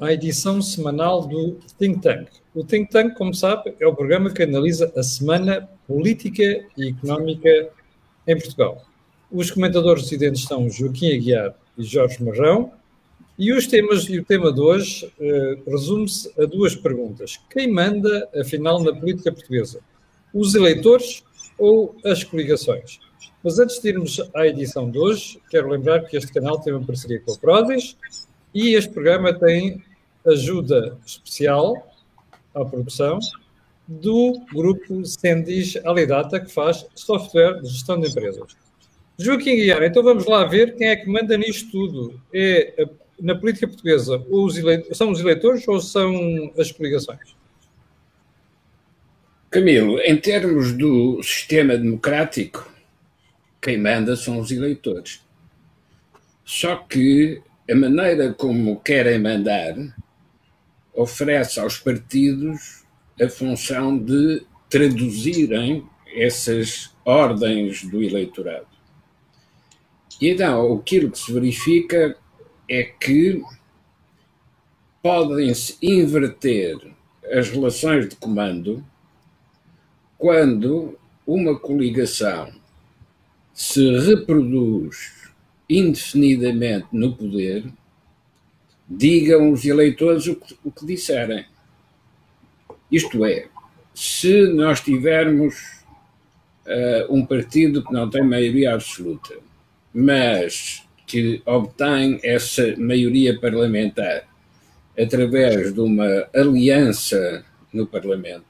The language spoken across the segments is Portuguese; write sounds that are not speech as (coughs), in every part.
à edição semanal do Think Tank. O Think Tank, como sabe, é o programa que analisa a semana política e económica em Portugal. Os comentadores residentes são Joaquim Aguiar e Jorge Marrão, e os temas e o tema de hoje uh, resume-se a duas perguntas. Quem manda, afinal, na política portuguesa? Os eleitores ou as coligações? Mas antes de irmos à edição de hoje, quero lembrar que este canal tem uma parceria com a Prodis e este programa tem ajuda especial à produção do grupo Sendis Alidata, que faz software de gestão de empresas. Joaquim Guiar, então vamos lá ver quem é que manda nisto tudo. É na política portuguesa, os são os eleitores ou são as coligações? Camilo, em termos do sistema democrático, quem manda são os eleitores. Só que a maneira como querem mandar oferece aos partidos a função de traduzirem essas ordens do eleitorado. E então, aquilo que se verifica é que podem-se inverter as relações de comando quando uma coligação se reproduz indefinidamente no poder, digam os eleitores o que, o que disserem. Isto é, se nós tivermos uh, um partido que não tem maioria absoluta, mas que obtém essa maioria parlamentar através de uma aliança no Parlamento,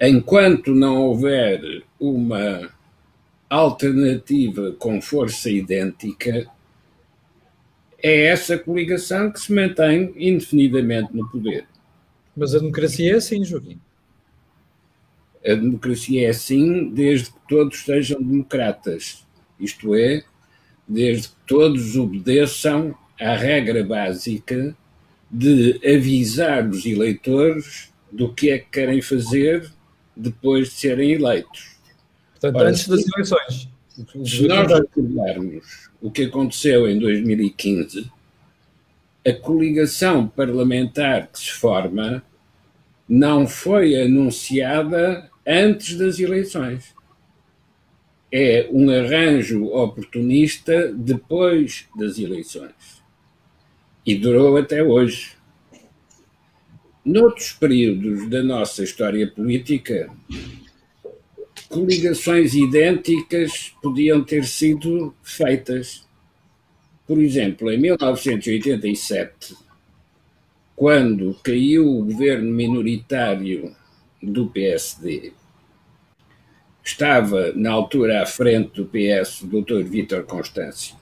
enquanto não houver uma alternativa com força idêntica, é essa coligação que se mantém indefinidamente no poder. Mas a democracia é assim, Joaquim. A democracia é assim desde que todos sejam democratas, isto é, desde que todos obedeçam à regra básica de avisar os eleitores do que é que querem fazer depois de serem eleitos. Portanto, antes das eleições. Se nós recordarmos o que aconteceu em 2015, a coligação parlamentar que se forma não foi anunciada antes das eleições. É um arranjo oportunista depois das eleições. E durou até hoje. Noutros períodos da nossa história política, coligações idênticas podiam ter sido feitas. Por exemplo, em 1987, quando caiu o governo minoritário do PSD, estava na altura à frente do PS o Dr. Vítor Constâncio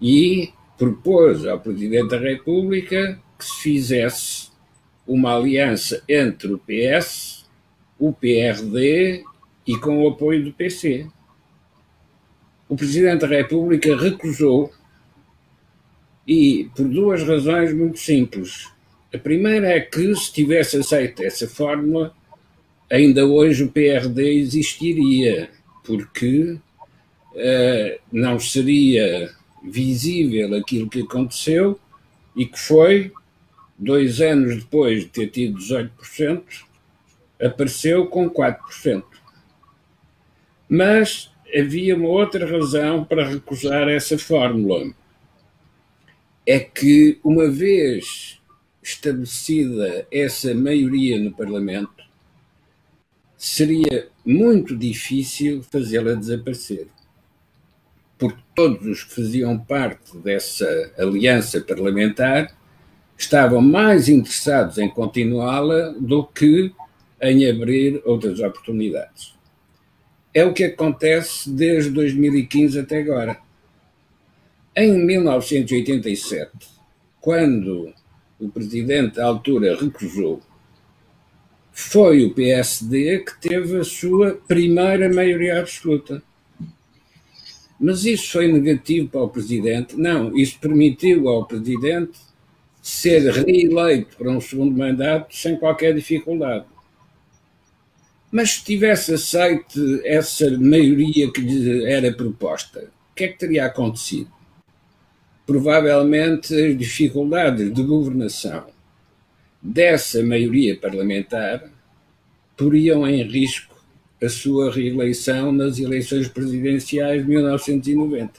e propôs ao Presidente da República que se fizesse uma aliança entre o PS, o PRD e com o apoio do PC. O Presidente da República recusou e por duas razões muito simples. A primeira é que, se tivesse aceito essa fórmula, ainda hoje o PRD existiria, porque uh, não seria visível aquilo que aconteceu e que foi, dois anos depois de ter tido 18%, apareceu com 4%. Mas havia uma outra razão para recusar essa fórmula. É que, uma vez estabelecida essa maioria no Parlamento, seria muito difícil fazê-la desaparecer. Porque todos os que faziam parte dessa aliança parlamentar estavam mais interessados em continuá-la do que em abrir outras oportunidades é o que acontece desde 2015 até agora. Em 1987, quando o presidente à altura recusou, foi o PSD que teve a sua primeira maioria absoluta. Mas isso foi negativo para o presidente? Não, isso permitiu ao presidente ser reeleito para um segundo mandato sem qualquer dificuldade. Mas se tivesse aceito essa maioria que lhe era proposta, o que é que teria acontecido? provavelmente as dificuldades de governação dessa maioria parlamentar poriam em risco a sua reeleição nas eleições presidenciais de 1990.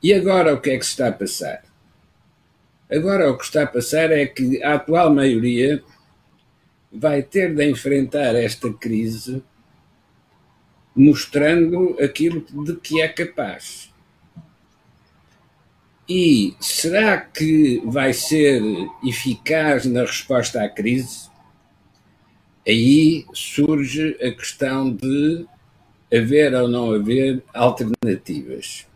E agora o que é que se está a passar? Agora o que está a passar é que a atual maioria vai ter de enfrentar esta crise mostrando aquilo de que é capaz. E será que vai ser eficaz na resposta à crise? Aí surge a questão de haver ou não haver alternativas.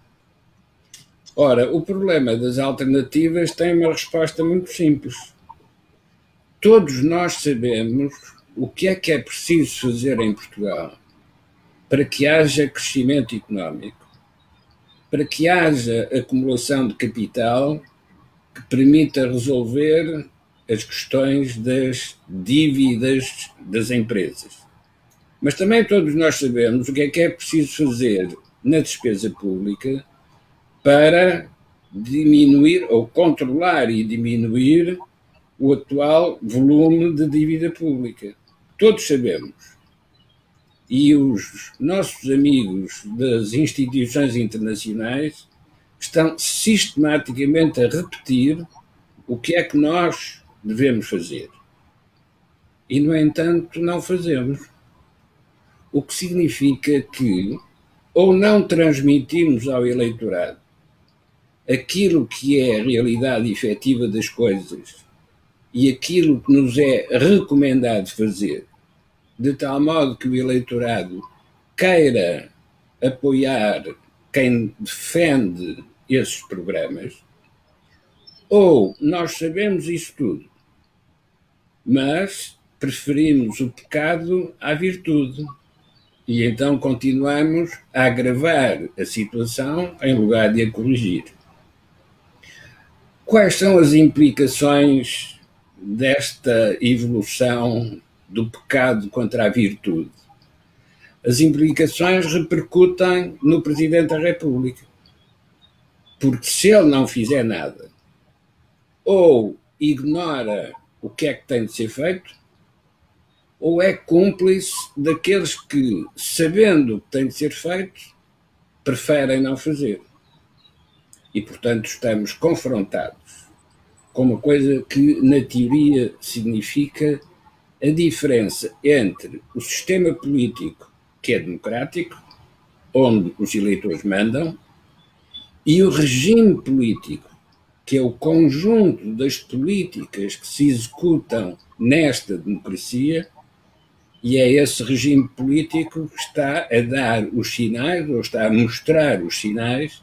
Ora, o problema das alternativas tem uma resposta muito simples. Todos nós sabemos o que é que é preciso fazer em Portugal para que haja crescimento económico, para que haja acumulação de capital que permita resolver as questões das dívidas das empresas. Mas também todos nós sabemos o que é que é preciso fazer na despesa pública para diminuir ou controlar e diminuir o atual volume de dívida pública. Todos sabemos. E os nossos amigos das instituições internacionais estão sistematicamente a repetir o que é que nós devemos fazer. E, no entanto, não fazemos. O que significa que ou não transmitimos ao eleitorado aquilo que é a realidade efetiva das coisas e aquilo que nos é recomendado fazer, de tal modo que o eleitorado queira apoiar quem defende esses programas, ou nós sabemos isso tudo, mas preferimos o pecado à virtude. E então continuamos a agravar a situação em lugar de a corrigir. Quais são as implicações desta evolução do pecado contra a virtude? As implicações repercutem no Presidente da República. Porque se ele não fizer nada, ou ignora o que é que tem de ser feito, ou é cúmplice daqueles que, sabendo o que tem de ser feito, preferem não fazer e, portanto, estamos confrontados com uma coisa que, na teoria, significa a diferença entre o sistema político, que é democrático, onde os eleitores mandam, e o regime político, que é o conjunto das políticas que se executam nesta democracia, e é esse regime político que está a dar os sinais, ou está a mostrar os sinais,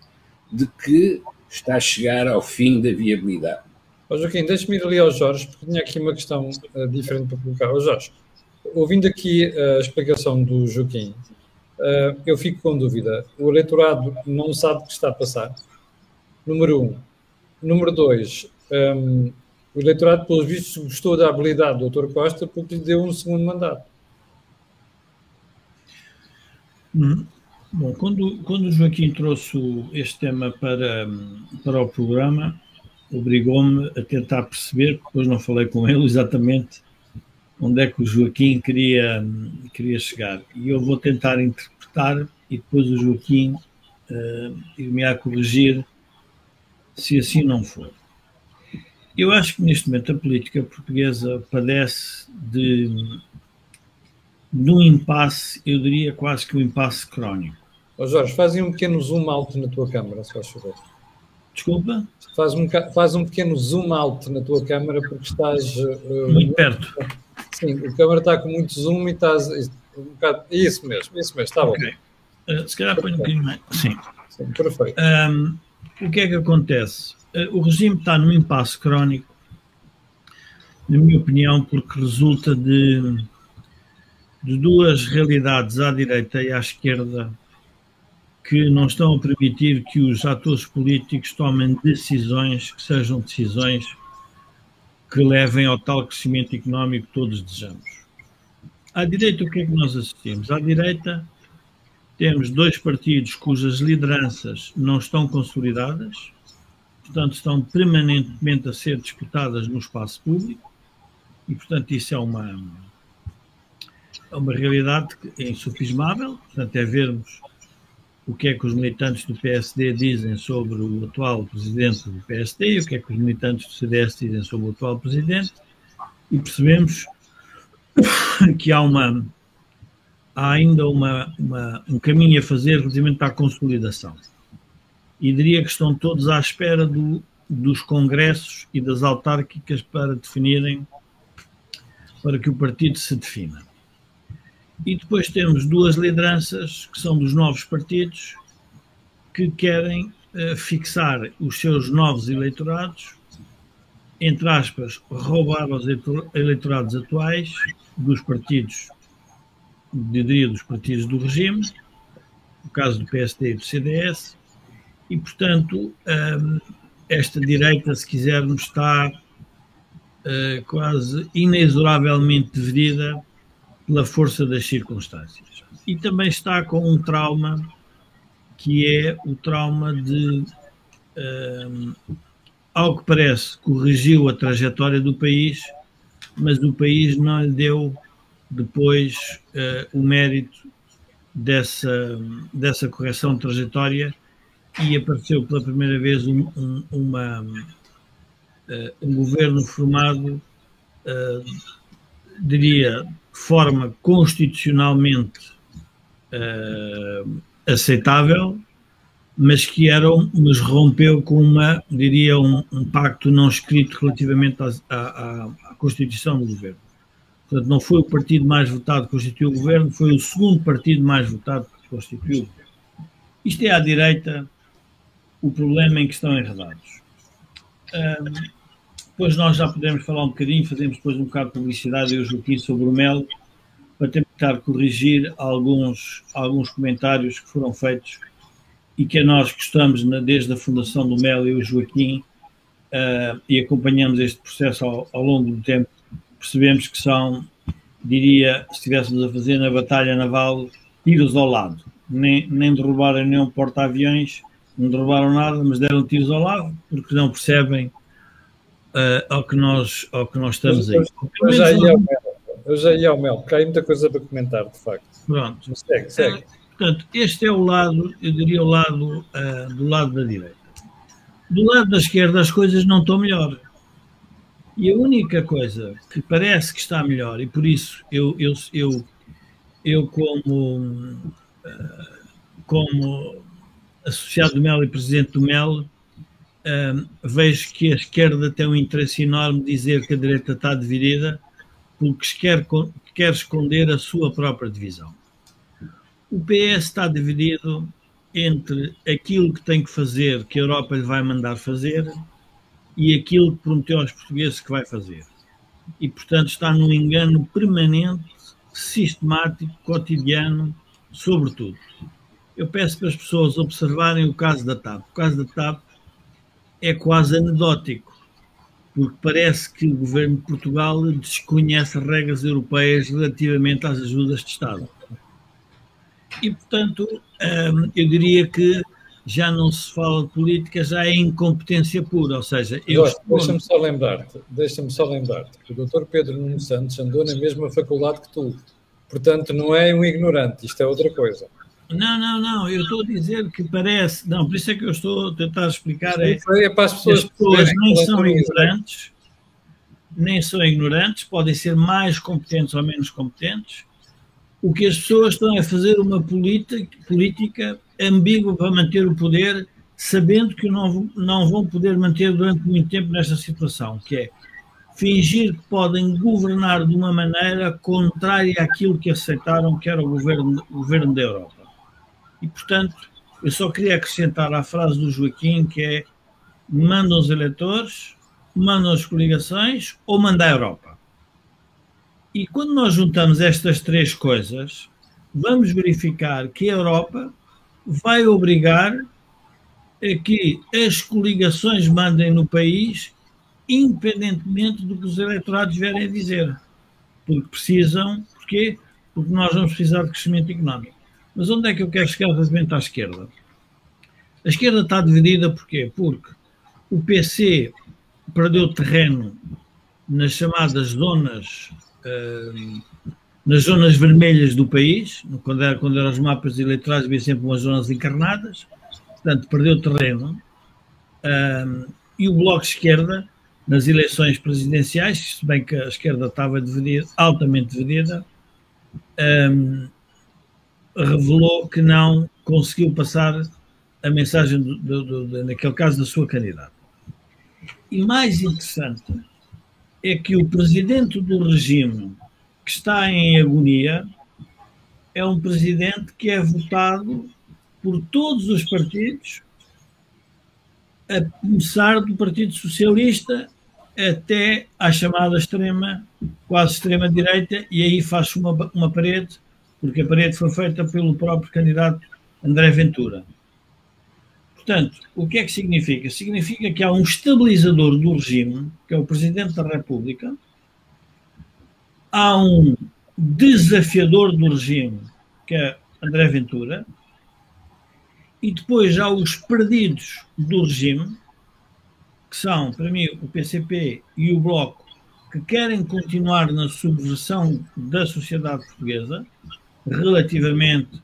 de que está a chegar ao fim da viabilidade. Oh, Joaquim, deixe-me ir ali ao Jorge, porque tinha aqui uma questão uh, diferente para colocar. Oh, Jorge, ouvindo aqui a explicação do Joaquim, uh, eu fico com dúvida. O eleitorado não sabe o que está a passar. Número um. Número dois, um, ehm, o eleitorado, pelos vistos, gostou da habilidade do Dr. Costa porque lhe deu um segundo mandato. Hum. Bom, quando, quando o Joaquim trouxe este tema para, para o programa, obrigou-me a tentar perceber, depois não falei com ele exatamente onde é que o Joaquim queria, queria chegar. E eu vou tentar interpretar e depois o Joaquim uh, ir-me a corrigir se assim não for. Eu acho que neste momento a política portuguesa padece de de um impasse, eu diria quase que um impasse crónico. Oh Jorge, fazem um pequeno zoom alto na tua câmara, se faz favor. Desculpa? Faz um, faz um pequeno zoom alto na tua câmara porque estás... Uh, muito perto. Sim, a câmara está com muito zoom e estás... Um bocado, isso mesmo, isso mesmo, está okay. bom. Uh, se calhar põe um bocadinho mais. Sim. Sim, perfeito. Um, o que é que acontece? Uh, o regime está num impasse crónico, na minha opinião, porque resulta de de duas realidades à direita e à esquerda que não estão a permitir que os atores políticos tomem decisões que sejam decisões que levem ao tal crescimento económico que todos desejamos. À direita, o que é que nós assistimos? À direita, temos dois partidos cujas lideranças não estão consolidadas, portanto, estão permanentemente a ser disputadas no espaço público, e, portanto, isso é uma, é uma realidade insufismável. Portanto, é vermos o que é que os militantes do PSD dizem sobre o atual presidente do PSD e o que é que os militantes do CDS dizem sobre o atual presidente, e percebemos (coughs) que há uma há ainda uma, uma, um caminho a fazer relativamente à consolidação. E diria que estão todos à espera do, dos congressos e das autárquicas para definirem, para que o partido se defina. E depois temos duas lideranças que são dos novos partidos que querem uh, fixar os seus novos eleitorados, entre aspas, roubar os eleitorados atuais dos partidos diria, dos partidos do regime, no caso do PSD e do CDS, e, portanto, hum, esta direita, se quisermos, está uh, quase inexoravelmente dividida pela força das circunstâncias. E também está com um trauma que é o trauma de, um, ao que parece, corrigiu a trajetória do país, mas o país não lhe deu depois uh, o mérito dessa, dessa correção de trajetória e apareceu pela primeira vez um, um, uma, uh, um governo formado, uh, diria, forma constitucionalmente aceitável, mas que era, mas rompeu com uma, diria, um, um pacto não escrito relativamente à, à, à Constituição do governo. Portanto, não foi o partido mais votado que constituiu o governo, foi o segundo partido mais votado que constituiu o governo. Isto é à direita o problema em que estão enredados. Depois nós já podemos falar um bocadinho, fazemos depois um bocado de publicidade, eu Joaquim, sobre o MEL, para tentar corrigir alguns, alguns comentários que foram feitos e que nós gostamos desde a fundação do MEL, e o Joaquim, uh, e acompanhamos este processo ao, ao longo do tempo, percebemos que são, diria, se estivéssemos a fazer na batalha naval, tiros ao lado. Nem, nem derrubaram nenhum porta-aviões, não derrubaram nada, mas deram tiros ao lado, porque não percebem uh, ao, que nós, ao que nós estamos aí. Eu já ia ao Mel, eu já ia ao Mel, porque há muita coisa para comentar, de facto. Pronto. Mas segue, segue. Uh, portanto, este é o lado, eu diria o lado uh, do lado da direita. Do lado da esquerda as coisas não estão melhor. E a única coisa que parece que está melhor, e por isso eu, eu, eu, eu como, como associado do MEL e presidente do MEL, vejo que a esquerda tem um interesse enorme dizer que a direita está dividida porque quer, quer esconder a sua própria divisão. O PS está dividido entre aquilo que tem que fazer, que a Europa lhe vai mandar fazer, e aquilo que prometeu aos portugueses que vai fazer. E, portanto, está num engano permanente, sistemático, cotidiano, sobretudo. Eu peço para as pessoas observarem o caso da TAP. O caso da TAP é quase anedótico, porque parece que o governo de Portugal desconhece regras europeias relativamente às ajudas de Estado. E, portanto, hum, eu diria que já não se fala de política, já é incompetência pura, ou seja... Eu Deixa-me só lembrar-te, deixa-me só lembrar-te que o Dr. Pedro Nuno Santos andou na mesma faculdade que tu, portanto não é um ignorante, isto é outra coisa. Não, não, não, eu estou a dizer que parece, não, por isso é que eu estou a tentar explicar, é, é para as pessoas, as pessoas nem são ignorantes, nem são ignorantes, podem ser mais competentes ou menos competentes, o que as pessoas estão a fazer uma política, política ambígua para manter o poder, sabendo que não, não vão poder manter durante muito tempo nesta situação, que é fingir que podem governar de uma maneira contrária àquilo que aceitaram que era o governo, o governo da Europa. E, portanto, eu só queria acrescentar à frase do Joaquim, que é mandam os eleitores, mandam as coligações ou manda a Europa. E quando nós juntamos estas três coisas, vamos verificar que a Europa vai obrigar a que as coligações mandem no país, independentemente do que os eleitorados vierem a dizer. Porque precisam, porquê? Porque nós vamos precisar de crescimento económico. Mas onde é que eu quero chegar relativamente à esquerda? A esquerda está dividida porquê? Porque o PC perdeu terreno nas chamadas zonas uh, nas zonas vermelhas do país, quando, era, quando eram os mapas eleitorais havia sempre umas zonas encarnadas, portanto perdeu terreno, um, e o Bloco de Esquerda, nas eleições presidenciais, se bem que a esquerda estava dividida, altamente dividida, um, revelou que não conseguiu passar a mensagem, do, do, do, naquele caso, da sua candidata. E mais interessante é que o presidente do regime que está em agonia é um presidente que é votado por todos os partidos, a começar do Partido Socialista até à chamada extrema, quase extrema direita, e aí faz uma, uma parede, porque a parede foi feita pelo próprio candidato André Ventura. Portanto, o que é que significa? Significa que há um estabilizador do regime, que é o Presidente da República, há um desafiador do regime, que é André Ventura, e depois há os perdidos do regime, que são, para mim, o PCP e o Bloco, que querem continuar na subversão da sociedade portuguesa, relativamente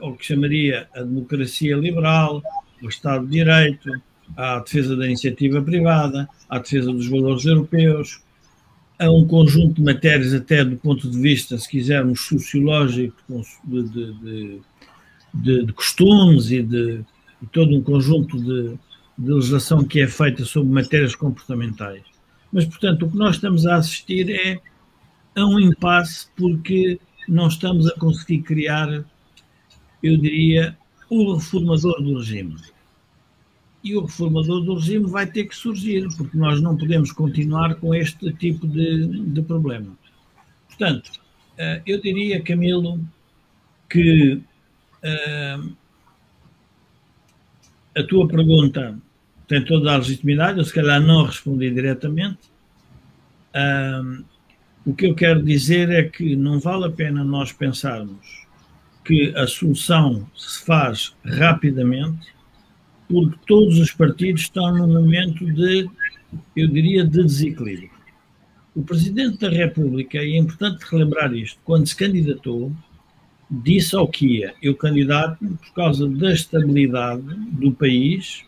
ao que chamaria a democracia liberal, o Estado de Direito, à defesa da iniciativa privada, à defesa dos valores europeus, a um conjunto de matérias, até do ponto de vista, se quisermos, sociológico, de, de, de, de costumes e de, todo um conjunto de, de legislação que é feita sobre matérias comportamentais. Mas, portanto, o que nós estamos a assistir é a um impasse porque não estamos a conseguir criar, eu diria, o reformador do regime e o reformador do regime vai ter que surgir, porque nós não podemos continuar com este tipo de, de problema. Portanto, eh, eu diria, Camilo, que uh, a tua pergunta tem toda a legitimidade, eu se calhar não respondi diretamente. Uh, o que eu quero dizer é que não vale a pena nós pensarmos que a solução se faz rapidamente porque todos os partidos estão num momento de, eu diria, de desequilíbrio. O Presidente da República, e é importante relembrar isto, quando se candidatou, disse ao que ia, eu candidato por causa da estabilidade do país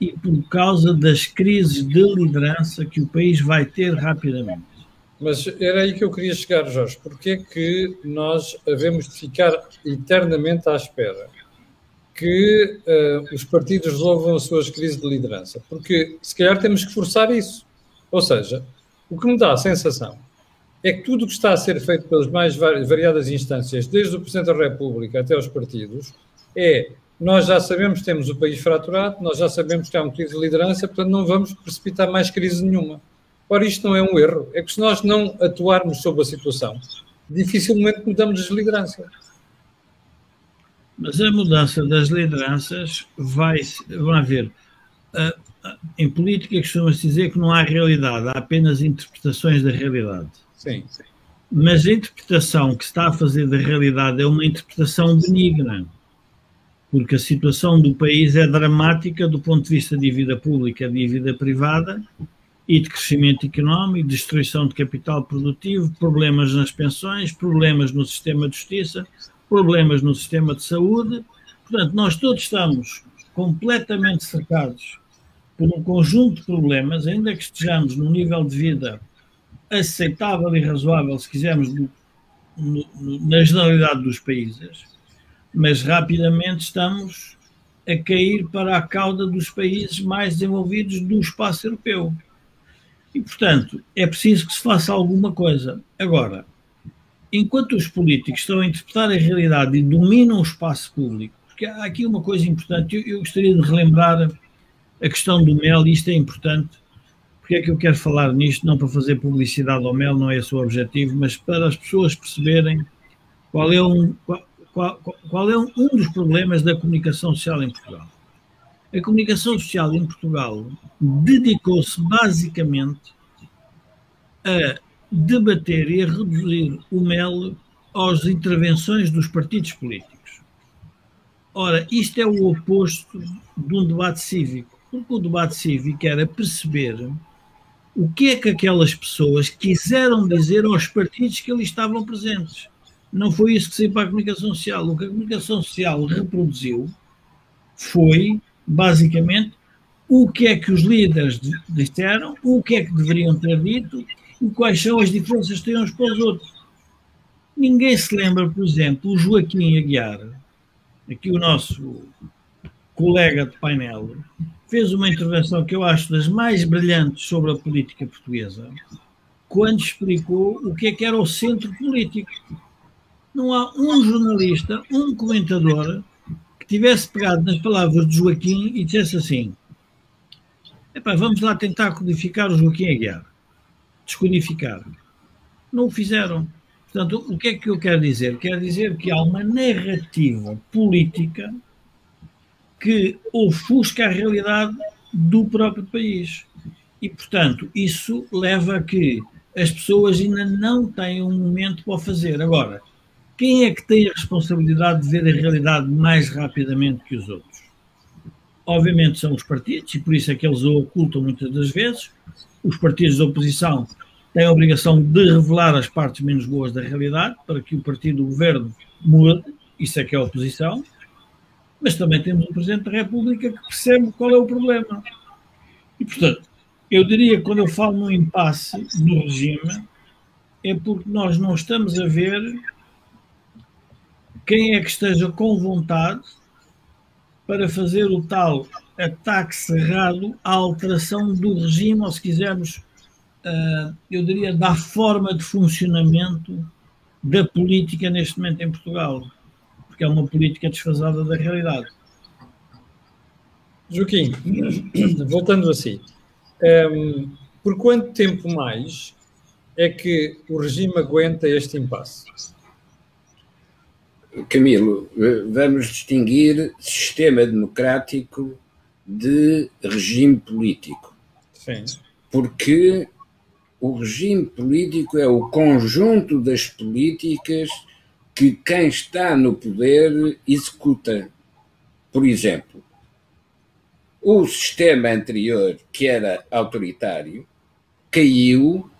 e por causa das crises de liderança que o país vai ter rapidamente. Mas era aí que eu queria chegar, Jorge. Porque é que nós havemos de ficar eternamente à espera? que uh, os partidos resolvam as suas crises de liderança, porque se calhar temos que forçar isso. Ou seja, o que me dá a sensação é que tudo o que está a ser feito pelas mais variadas instâncias, desde o Presidente da República até os partidos, é nós já sabemos que temos o país fraturado, nós já sabemos que há uma crise de liderança, portanto não vamos precipitar mais crise nenhuma. Ora, isto não é um erro, é que se nós não atuarmos sobre a situação, dificilmente mudamos as lideranças. Mas a mudança das lideranças vai, vamos ver, em política costuma-se dizer que não há realidade, há apenas interpretações da realidade. Sim, sim. Mas a interpretação que se está a fazer da realidade é uma interpretação benigna, porque a situação do país é dramática do ponto de vista de dívida pública, de dívida privada e de crescimento económico, destruição de capital produtivo, problemas nas pensões, problemas no sistema de justiça, problemas no sistema de saúde. Portanto, nós todos estamos completamente cercados por um conjunto de problemas, ainda que estejamos num nível de vida aceitável e razoável, se quisermos, no, no, na generalidade dos países, mas rapidamente estamos a cair para a cauda dos países mais desenvolvidos do espaço europeu. E, portanto, é preciso que se faça alguma coisa. Agora, enquanto os políticos estão a interpretar a realidade e dominam o espaço público, porque há aqui uma coisa importante, eu, eu gostaria de relembrar a questão do mel, e isto é importante, porque é que eu quero falar nisto, não para fazer publicidade ao mel, não é esse o objetivo, mas para as pessoas perceberem qual é um, qual, qual, qual é um, um dos problemas da comunicação social em Portugal. A comunicação social em Portugal dedicou-se basicamente a debater e a reduzir o mel às intervenções dos partidos políticos. Ora, isto é o oposto de um debate cívico, porque o debate cívico era perceber o que é que aquelas pessoas quiseram dizer aos partidos que ali estavam presentes. Não foi isso que saiu para a comunicação social. O que a comunicação social reproduziu foi, basicamente, o que é que os líderes disseram, o que é que deveriam ter dito e quais são as diferenças que têm uns para os outros. Ninguém se lembra, por exemplo, o Joaquim Aguiar, aqui o nosso colega de painel, fez uma intervenção que eu acho das mais brilhantes sobre a política portuguesa, quando explicou o que é que era o centro político. Não há um jornalista, um comentador, tivesse pegado nas palavras de Joaquim e dissesse assim: vamos lá tentar codificar o Joaquim Aguiar. Descodificar. Não o fizeram. Portanto, o que é que eu quero dizer? Quero dizer que há uma narrativa política que ofusca a realidade do próprio país. E, portanto, isso leva a que as pessoas ainda não têm um momento para o fazer. Agora, quem é que tem a responsabilidade de ver a realidade mais rapidamente que os outros? Obviamente são os partidos, e por isso é que eles o ocultam muitas das vezes. Os partidos da oposição têm a obrigação de revelar as partes menos boas da realidade para que o partido do governo mude. Isso é que é a oposição mas também temos um Presidente da República que percebe qual é o problema. E, portanto, eu diria que quando eu falo no impasse no regime, é porque nós não estamos a ver quem é que esteja com vontade para fazer o tal ataque cerrado à alteração do regime, ou se quisermos, ah, eu diria, da forma de funcionamento da política neste momento em Portugal porque é uma política desfasada da realidade. Joaquim, (clears throat) voltando assim, um, ehm, por quanto tempo mais é que o regime aguenta este impasse? Camilo, vamos distinguir sistema democrático de regime político. Sim. Porque o regime político é o conjunto das políticas que quem está no poder executa. Por exemplo, o sistema anterior, que era autoritário, caiu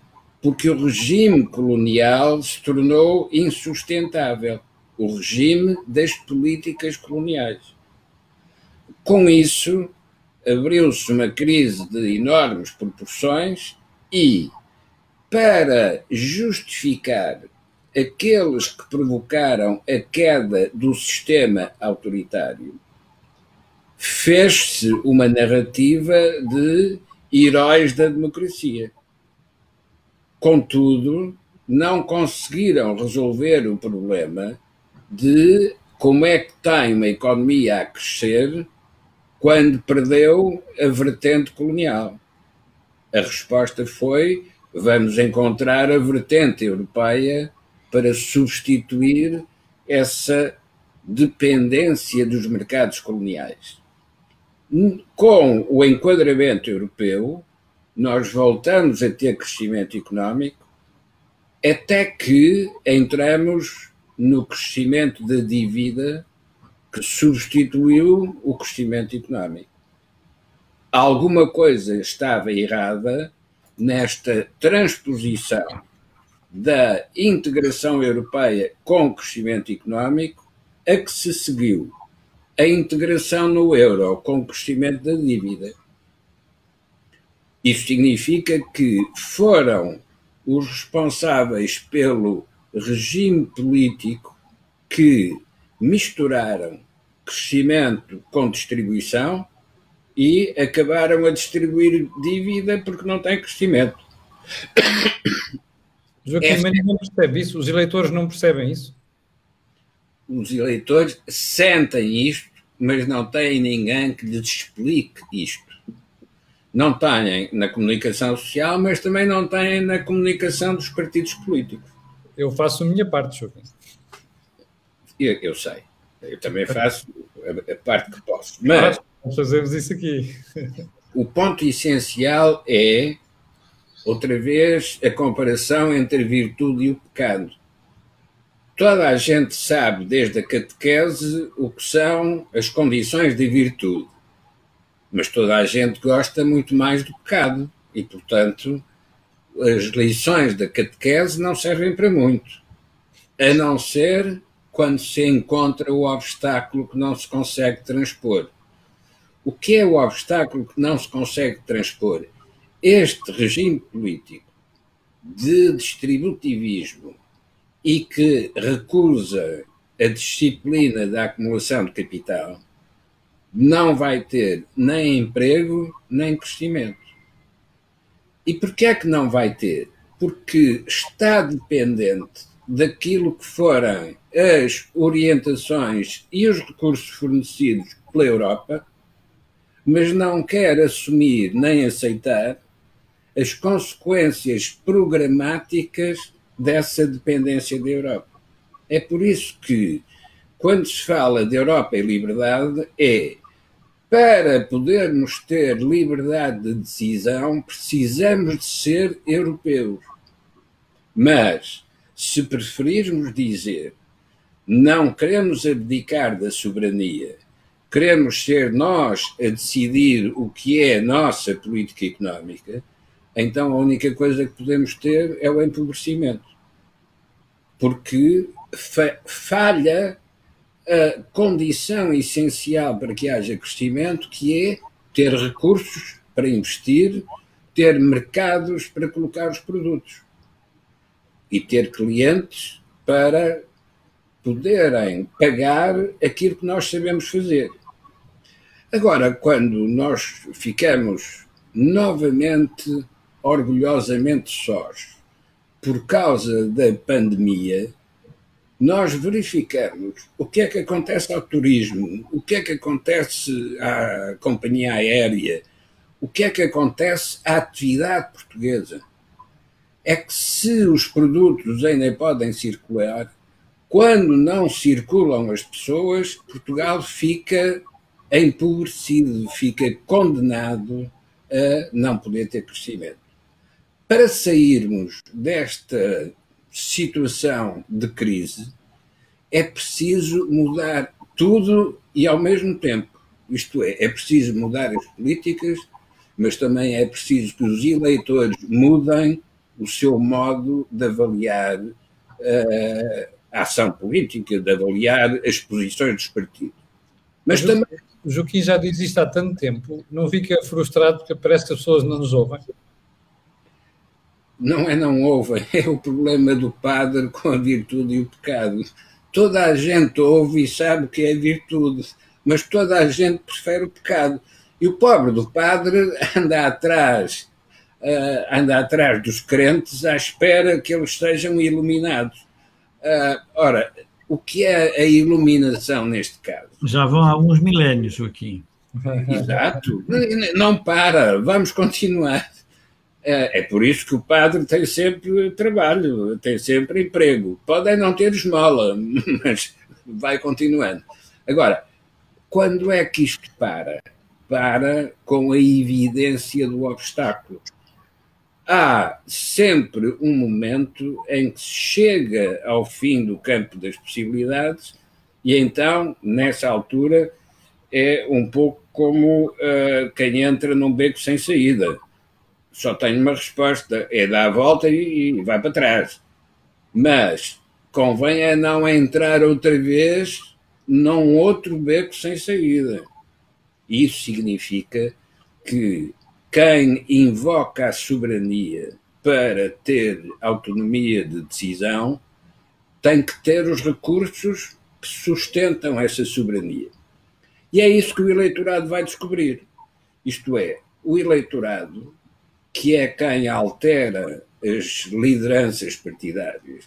porque o regime colonial se tornou insustentável o regime das políticas coloniais. Com isso, abriu-se uma crise de enormes proporções e, para justificar aqueles que provocaram a queda do sistema autoritário, fez-se uma narrativa de heróis da democracia. Contudo, não conseguiram resolver o problema de como é que tem uma economia a crescer quando perdeu a vertente colonial. A resposta foi: vamos encontrar a vertente europeia para substituir essa dependência dos mercados coloniais. Com o enquadramento europeu, nós voltamos a ter crescimento económico até que entramos no crescimento da dívida que substituiu o crescimento económico. Alguma coisa estava errada nesta transposição da integração europeia com crescimento económico a que se seguiu a integração no euro com crescimento da dívida. Isso significa que foram os responsáveis pelo regime político que misturaram crescimento com distribuição e acabaram a distribuir dívida porque não tem crescimento. (coughs) Joaquim, Esta... não percebe isso? Os eleitores não percebem isso? Os eleitores sentem isto, mas não têm ninguém que lhes explique isto. Não têm na comunicação social, mas também não têm na comunicação dos partidos políticos. Eu faço a minha parte, Joaquim. Eu, eu sei. Eu também faço a, a parte que posso. Mas. Nós fazemos isso aqui. o ponto essencial é outra vez a comparação entre a virtude e o pecado. toda a gente sabe, desde a catequese, o que são as condições de virtude. Mas toda a gente gosta muito mais do pecado. E, portanto, as lições da catequese não servem para muito. A não ser quando se encontra o obstáculo que não se consegue transpor. O que é o obstáculo que não se consegue transpor? Este regime político de distributivismo e que recusa a disciplina da acumulação de capital não vai ter nem emprego nem crescimento. E por que é que não vai ter? Porque está dependente daquilo que forem as orientações e os recursos fornecidos pela Europa, mas não quer assumir nem aceitar as consequências programáticas dessa dependência da Europa. É por isso que, quando se fala de Europa e liberdade, é para podermos ter liberdade de decisão, precisamos de ser europeus. Mas, se preferirmos dizer não queremos abdicar da soberania, queremos ser nós a decidir o que é a nossa política económica, então a única coisa que podemos ter é o empobrecimento. Porque fa falha a condição essencial para que haja crescimento, que é ter recursos para investir, ter mercados para colocar os produtos e ter clientes para poderem pagar aquilo que nós sabemos fazer. Agora, quando nós ficamos novamente orgulhosamente sós por causa da pandemia, nós verificamos o que é que acontece ao turismo, o que é que acontece à companhia aérea, o que é que acontece à atividade portuguesa. É que se os produtos ainda podem circular, quando não circulam as pessoas, Portugal fica empobrecido, fica condenado a não poder ter crescimento para sairmos desta situação de crise, é preciso mudar tudo e ao mesmo tempo. Isto é, é preciso mudar as políticas, mas também é preciso que os eleitores mudem o seu modo de avaliar uh, a ação política, de avaliar as posições dos partidos. Mas também. O Joaquim já diz isto há tanto tempo, não fica frustrado porque parece que as pessoas não nos ouvem? Não é não ouvem, (laughs) é o problema do padre com a virtude e o pecado. Toda a gente ouve e sabe o que é virtude, mas toda a gente prefere o pecado. E o pobre do padre (laughs) anda atrás, uh, anda atrás dos crentes à espera que eles sejam iluminados. Uh, ora, o que é a iluminação neste caso? Já vão há alguns milénios aqui. Exato. Não para, vamos continuar. É, por isso que o padre tem sempre trabalho, tem sempre emprego. Pode não ter esmola, (laughs) mas vai continuando. Agora, quando é que isto para? Para com a evidência do obstáculo. Há sempre um momento em que se chega ao fim do campo das possibilidades e então, nessa altura, é um pouco como uh, quem entra num beco sem saída só tenho uma resposta: é dar a volta e, e vai para trás. Mas convém é não entrar outra vez num outro beco sem saída. Isso significa que quem invoca a soberania para ter autonomia de decisão tem que ter os recursos que sustentam essa soberania. E é isso que o eleitorado vai descobrir. Isto é, o eleitorado que é quem altera as lideranças partidárias,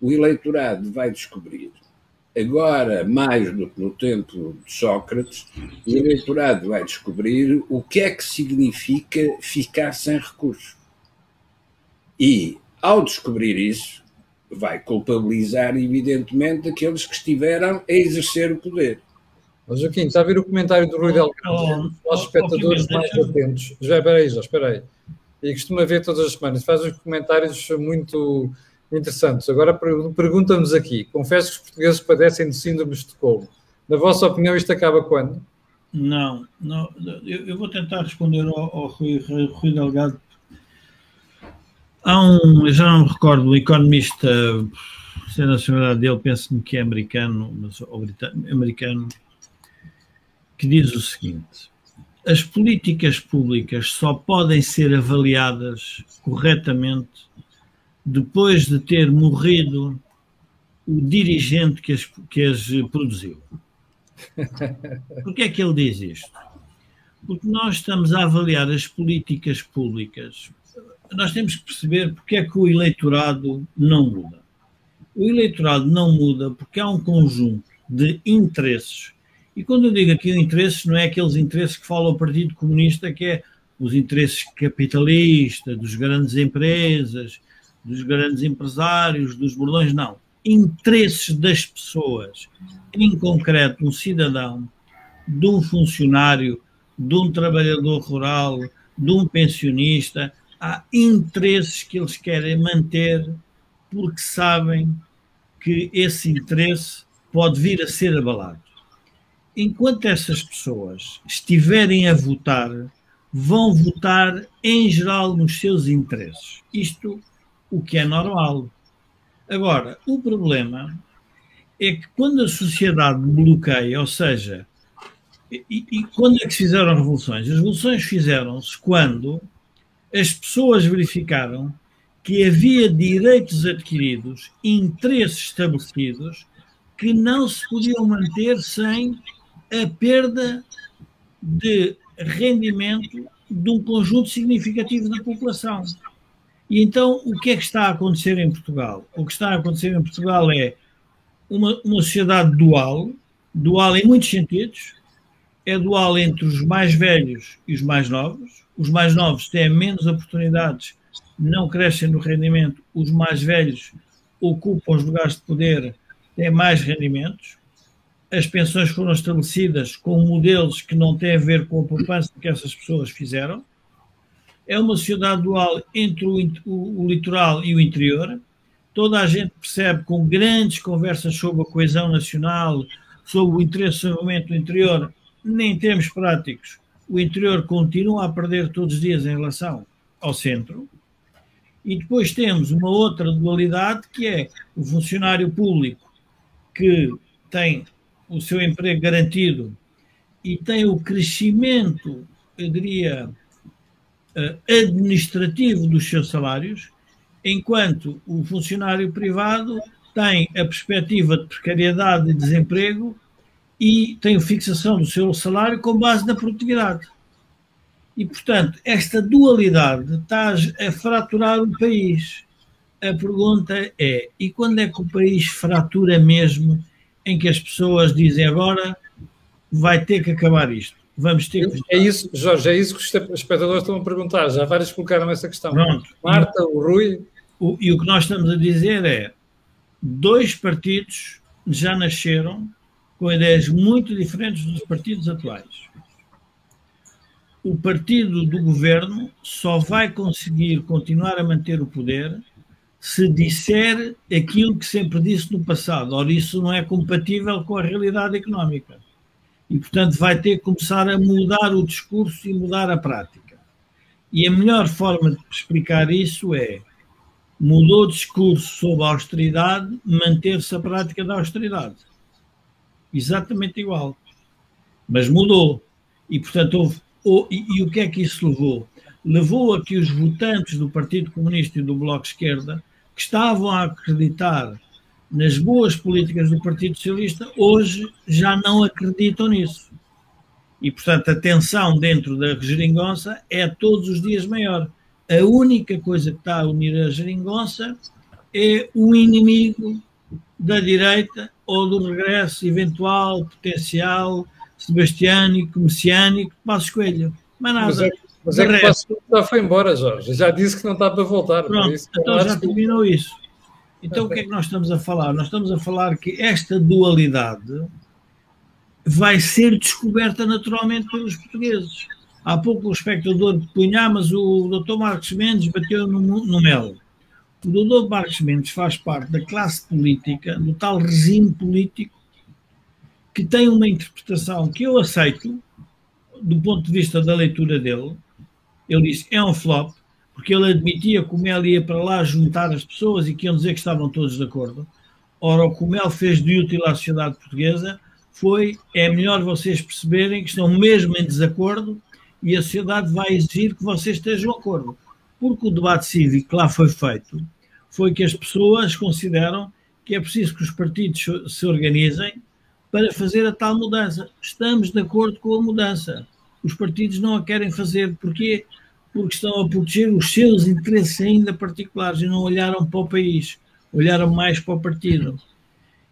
o eleitorado vai descobrir, agora mais do que no tempo de Sócrates, o eleitorado vai descobrir o que é que significa ficar sem recursos. E, ao descobrir isso, vai culpabilizar, evidentemente, aqueles que estiveram a exercer o poder. Mas, Joaquim, está a ver o comentário do Rui Delgado? Oh, oh, Os espectadores oh, mais atentos. Já, espera aí, já, espera aí e costuma ver todas as semanas. Faz uns comentários muito interessantes. Agora pergunta-nos aqui: confesso que os portugueses padecem de síndrome de Estocolmo. Na vossa opinião, isto acaba quando? Não, não eu, eu vou tentar responder ao, ao Rui, Rui Delgado. Há um, eu já não me recordo, um economista, se a nacionalidade dele, penso-me que é americano, mas ou americano, que diz o seguinte: as políticas públicas só podem ser avaliadas corretamente depois de ter morrido o dirigente que as, que as produziu. (laughs) Porquê é que ele diz isto? Porque nós estamos a avaliar as políticas públicas. Nós temos que perceber porque é que o eleitorado não muda. O eleitorado não muda porque há um conjunto de interesses. E quando eu digo aqui interesses, não é aqueles interesses que fala o Partido Comunista, que é os interesses capitalistas, dos grandes empresas, dos grandes empresários, dos bordões, não. Interesses das pessoas em concreto, um cidadão, de um funcionário, de um trabalhador rural, de um pensionista, há interesses que eles querem manter porque sabem que esse interesse pode vir a ser abalado. Enquanto essas pessoas estiverem a votar, vão votar em geral nos seus interesses. Isto o que é normal. Agora, o problema é que quando a sociedade bloqueia, ou seja, e, e quando é que se fizeram revoluções? As revoluções fizeram-se quando as pessoas verificaram que havia direitos adquiridos, interesses estabelecidos, que não se podiam manter sem a perda de rendimento de um conjunto significativo da população. E então, o que é que está a acontecer em Portugal? O que está a acontecer em Portugal é uma, uma sociedade dual, dual em muitos sentidos, é dual entre os mais velhos e os mais novos. Os mais novos têm menos oportunidades, não crescem no rendimento. Os mais velhos ocupam os lugares de poder, têm mais rendimentos. As pensões foram estabelecidas com modelos que não têm a ver com a poupança que essas pessoas fizeram. É uma sociedade dual entre o, o, o litoral e o interior toda a gente percebe com grandes conversas sobre a coesão nacional, sobre o interesse do interior, nem em termos práticos, o interior continua a perder todos os dias em relação ao centro. E depois temos uma outra dualidade que é o funcionário público que tem o seu emprego garantido e tem o crescimento, eu diria, eh, administrativo dos seus salários, enquanto o funcionário privado tem a perspectiva de precariedade e desemprego e tem a fixação do seu salário com base na produtividade. E, portanto, esta dualidade está a fraturar o país. A pergunta é: e quando é que o país fratura mesmo em que as pessoas dizem agora vai ter que acabar isto? Vamos ter que. É isso, Jorge, é isso que os espectadores estão a perguntar. Já vários colocaram essa questão. Pronto. Marta, o Rui. O, e o que nós estamos a dizer é: dois partidos já nasceram com ideias muito diferentes dos partidos atuais. O partido do governo só vai conseguir continuar a manter o poder se disser aquilo que sempre disse no passado. Ora, isso não é compatível com a realidade económica. E, portanto, vai ter que começar a mudar o discurso e mudar a prática. E a melhor forma de explicar isso é mudou o discurso sobre a austeridade, manter-se a prática da austeridade. Exatamente igual. Mas mudou. E, portanto, houve. Ou, e, e, o que é que isso levou? Levou a que os votantes do Partido Comunista e do Bloco Esquerda, que estavam a acreditar nas boas políticas do Partido Socialista, hoje já não acreditam nisso. E, portanto, a tensão dentro da geringonça é todos os dias maior a única coisa que está a unir a geringonça é o inimigo da direita ou do regresso eventual, potencial, sebastiânico, messiânico, Passos Coelho. Mas nada. Mas é, mas é que Passos já foi embora, Jorge. Já disse que não está para voltar. Pronto, isso, então já terminou isso. Então o que é que nós estamos a falar? Nós estamos a falar que esta dualidade vai ser descoberta naturalmente pelos portugueses. Há pouco o espectador punha, ah, mas o doutor Marcos Mendes bateu no, no mel. O doutor Marcos Mendes faz parte da classe política, do tal regime político, que tem uma interpretação que eu aceito, do ponto de vista da leitura dele. Ele disse é um flop, porque ele admitia que o Mel ia para lá juntar as pessoas e que iam dizer que estavam todos de acordo. Ora, o que o Mel fez de útil à sociedade portuguesa foi: é melhor vocês perceberem que estão mesmo em desacordo e a sociedade vai exigir que vocês estejam de acordo. Porque o debate cívico que lá foi feito foi que as pessoas consideram que é preciso que os partidos se organizem para fazer a tal mudança. Estamos de acordo com a mudança. Os partidos não a querem fazer. Porquê? Porque estão a proteger os seus interesses ainda particulares e não olharam para o país, olharam mais para o partido.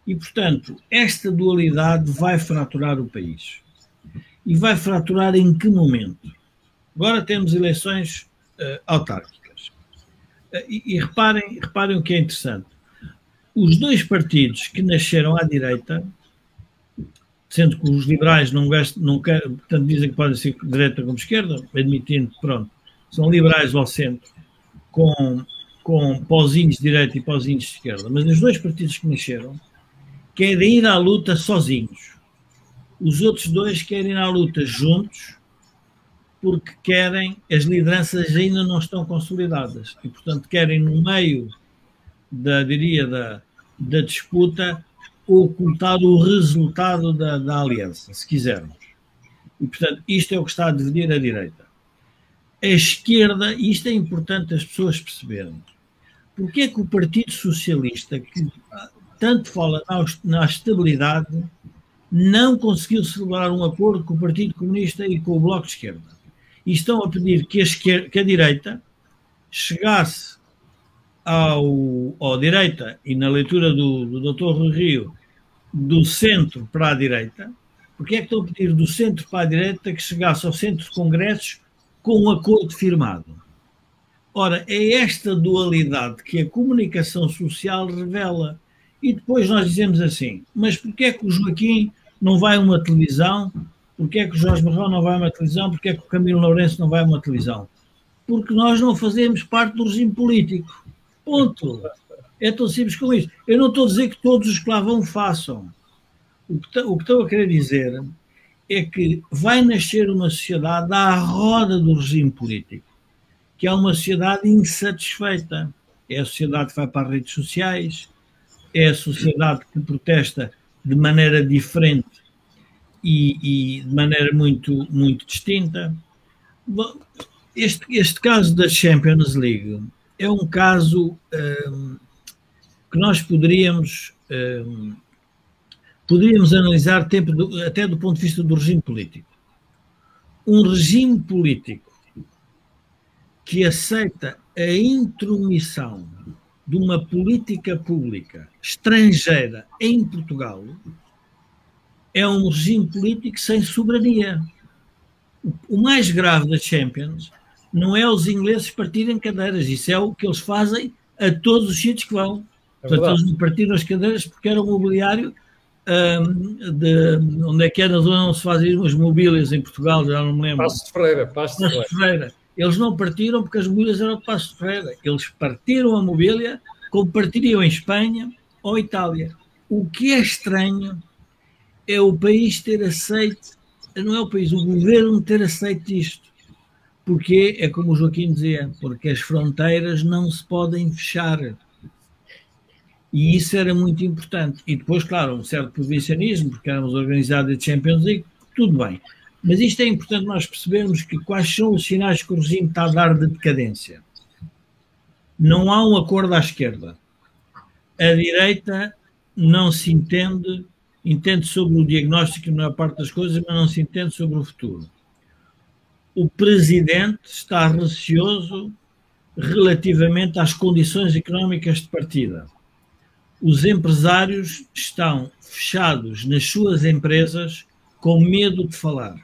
E, portanto, esta dualidade vai fraturar o país. E vai fraturar em que momento? Agora temos eleições uh, autárquicas. Uh, e, e reparem, reparem o que é interessante. Os dois partidos que nasceram à direita, sendo que os liberais não, gastam, não portanto, dizem que podem ser direita como esquerda, admitindo pronto, são liberais ao centro, com, com pauzinhos de direita e pauzinhos de esquerda, mas os dois partidos que nasceram querem ir à luta sozinhos. Os outros dois querem ir à luta juntos, porque querem, as lideranças ainda não estão consolidadas e, portanto, querem no meio da, diria, da, da disputa ocultar o resultado da, da aliança, se quisermos. E, portanto, isto é o que está a dividir a direita. A esquerda, isto é importante as pessoas perceberem. Porque é que o Partido Socialista, que tanto fala na estabilidade, não conseguiu celebrar um acordo com o Partido Comunista e com o Bloco de Esquerda. E estão a pedir que a, esquerda, que a direita chegasse ao, ao direita e na leitura do, do Dr. Rio do centro para a direita, porque é que estão a pedir do centro para a direita que chegasse ao centro de congressos com um acordo firmado? Ora, é esta dualidade que a comunicação social revela. E depois nós dizemos assim: mas porquê é que o Joaquim não vai a uma televisão? Porquê é que o Jorge Marrão não vai a uma televisão? Porquê é que o Camilo Lourenço não vai a uma televisão? Porque nós não fazemos parte do regime político. Ponto. É tão simples como isso. Eu não estou a dizer que todos os que lá vão façam. O que, o que estou a querer dizer é que vai nascer uma sociedade à roda do regime político, que é uma sociedade insatisfeita. É a sociedade que vai para as redes sociais, é a sociedade que protesta de maneira diferente e, e de maneira muito, muito distinta. Este, este caso da Champions League é um caso um, que nós poderíamos, um, poderíamos analisar do, até do ponto de vista do regime político. Um regime político que aceita a intromissão de uma política pública estrangeira em Portugal é um regime político sem soberania. O mais grave da Champions não é os ingleses partirem cadeiras, isso é o que eles fazem a todos os sítios que vão. É Portanto, eles não partiram as cadeiras porque era o mobiliário um, de onde é que era a zona onde se fazem as mobílias em Portugal, já não me lembro. Passo de Ferreira, Passo de Ferreira. Ferreira. Eles não partiram porque as mobílias eram de Passo de Ferreira. Eles partiram a mobília como partiriam em Espanha ou Itália. O que é estranho é o país ter aceito, não é o país, o governo ter aceito isto. Porque é como o Joaquim dizia, porque as fronteiras não se podem fechar. E isso era muito importante. E depois, claro, um certo provincianismo, porque éramos organizados de Champions League, tudo bem. Mas isto é importante nós percebermos que quais são os sinais que o regime está a dar de decadência. Não há um acordo à esquerda. A direita não se entende entende sobre o diagnóstico na maior parte das coisas, mas não se entende sobre o futuro. O presidente está receoso relativamente às condições económicas de partida. Os empresários estão fechados nas suas empresas com medo de falar.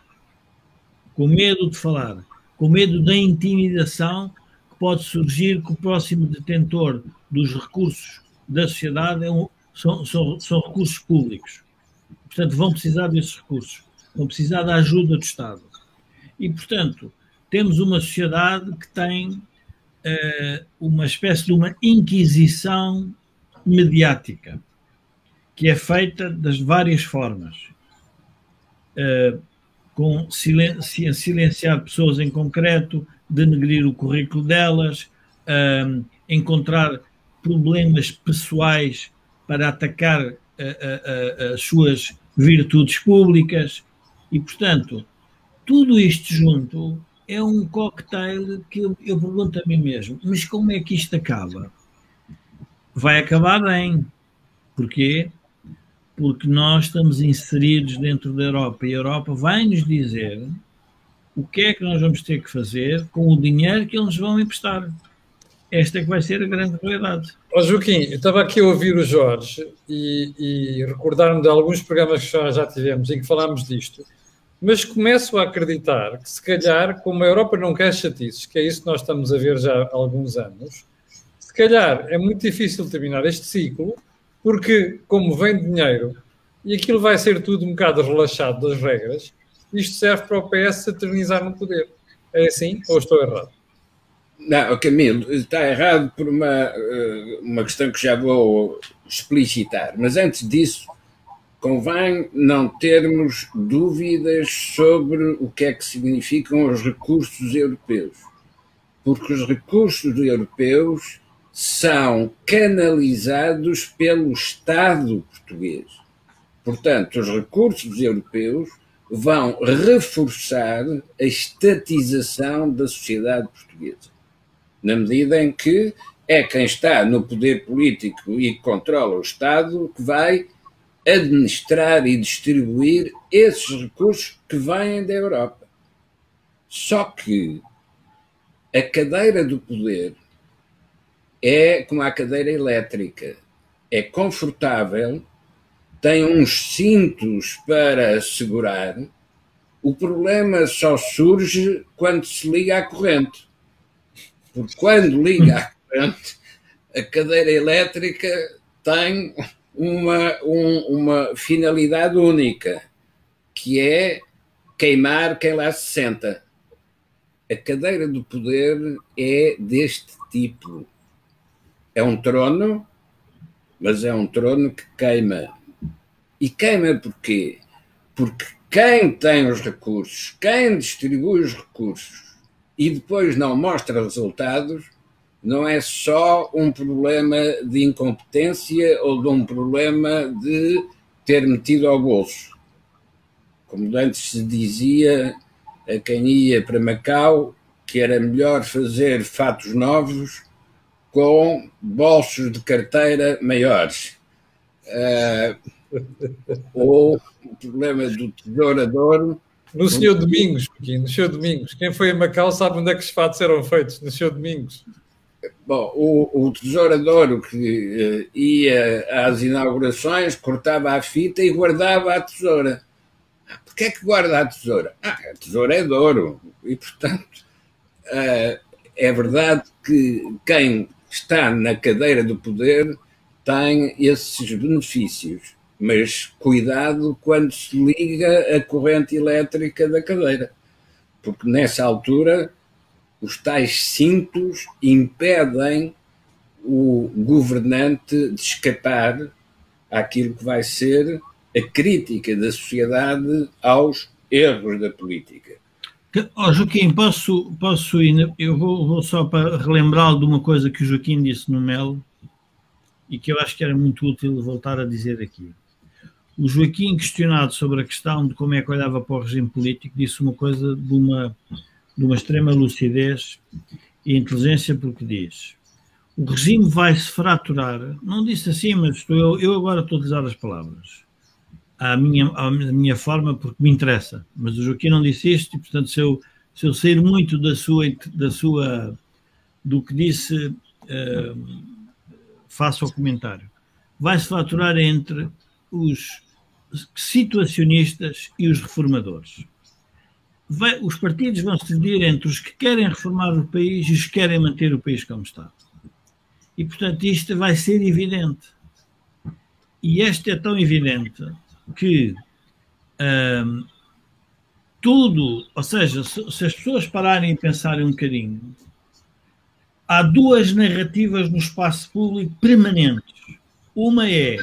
Com medo de falar. Com medo da intimidação que pode surgir que o próximo detentor dos recursos da sociedade é um, são, são, são recursos públicos. Portanto, vão precisar desses recursos, vão precisar da ajuda do Estado. E, portanto, temos uma sociedade que tem uh, uma espécie de uma inquisição mediática, que é feita das várias formas. Uh, com silen silenciar pessoas em concreto, denegrir o currículo delas, uh, encontrar problemas pessoais para atacar as suas virtudes públicas e, portanto, tudo isto junto é um cocktail que eu, eu pergunto a mim mesmo, mas como é que isto acaba? Vai acabar bem. Porquê? Porque nós estamos inseridos dentro da Europa e a Europa vai nos dizer o que é que nós vamos ter que fazer com o dinheiro que eles vão emprestar. Esta é que vai ser a grande realidade. Oh, Joaquim, eu estava aqui a ouvir o Jorge e, e recordar-me de alguns programas que já tivemos em que falámos disto mas começo a acreditar que, se calhar, como a Europa não quer chatices, que é isso que nós estamos a ver já há alguns anos, se calhar é muito difícil terminar este ciclo, porque, como vem dinheiro e aquilo vai ser tudo um bocado relaxado das regras, isto serve para o PS se eternizar no poder. É assim ou estou errado? Não, Camilo, está errado por uma, eh, uma questão que já vou explicitar. Mas antes disso, convém não termos dúvidas sobre o que é que significam os recursos europeus, porque os recursos europeus são canalizados pelo Estado português. Portanto, os recursos europeus vão reforçar a estatização da sociedade portuguesa, na medida em que é quem está no poder político e controla o Estado que vai administrar e distribuir esses recursos que vêm da Europa. Só que a cadeira do poder é como a cadeira elétrica. É confortável, tem uns cintos para segurar. O problema só surge quando se liga à corrente. Porque quando liga à corrente, a cadeira elétrica tem uma, um, uma finalidade única, que é queimar quem lá se senta. A cadeira do poder é deste tipo. É um trono, mas é um trono que queima. E queima porquê? Porque quem tem os recursos, quem distribui os recursos e depois não mostra resultados, não é só um problema de incompetência ou de um problema de ter metido ao bolso. Como antes se dizia a quem ia para Macau que era melhor fazer fatos novos com bolsos de carteira maiores. Uh, ou o problema do tesourador. No Senhor Domingos, no Senhor Domingos. Quem foi a Macau sabe onde é que os fatos eram feitos, no Senhor Domingos. Bom, o, o tesourador que uh, ia às inaugurações cortava a fita e guardava a tesoura. Ah, Porquê é que guarda a tesoura? Ah, a tesoura é de ouro. E, portanto, uh, é verdade que quem está na cadeira do poder tem esses benefícios. Mas cuidado quando se liga a corrente elétrica da cadeira. Porque nessa altura os tais cintos impedem o governante de escapar àquilo que vai ser a crítica da sociedade aos erros da política. Oh, Joaquim, posso, posso ir, eu vou, vou só para relembrar de uma coisa que o Joaquim disse no Melo e que eu acho que era muito útil voltar a dizer aqui. O Joaquim, questionado sobre a questão de como é que olhava para o regime político, disse uma coisa de uma de uma extrema lucidez e inteligência, porque diz: o regime vai se fraturar. Não disse assim, mas estou, eu, eu agora estou a utilizar as palavras à minha, à minha forma, porque me interessa. Mas o Joaquim não disse isto, e portanto, se eu, se eu sair muito da sua, da sua do que disse, uh, faço o comentário. Vai se fraturar entre os situacionistas e os reformadores vai, os partidos vão se dividir entre os que querem reformar o país e os que querem manter o país como está. E, portanto, isto vai ser evidente. E este é tão evidente que hum, tudo, ou seja, se, se, as pessoas pararem e pensarem um bocadinho, há duas narrativas no espaço público permanentes. Uma é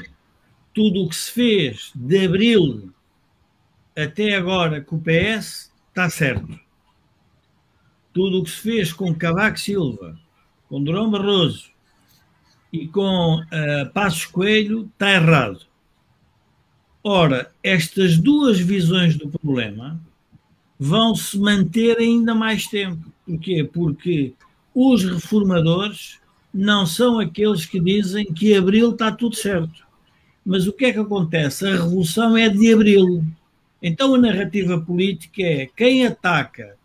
tudo o que se fez de abril até agora com o PS está certo. Tudo o que se fez com Cavaco Silva, com Durão Barroso e com uh, Passos Coelho está errado. Ora, estas duas visões do problema vão se manter ainda mais tempo. Porquê? Porque os reformadores não são aqueles que dizem que abril está tudo certo. Mas o que é que acontece? A revolução é de abril. Então a narrativa política é quem ataca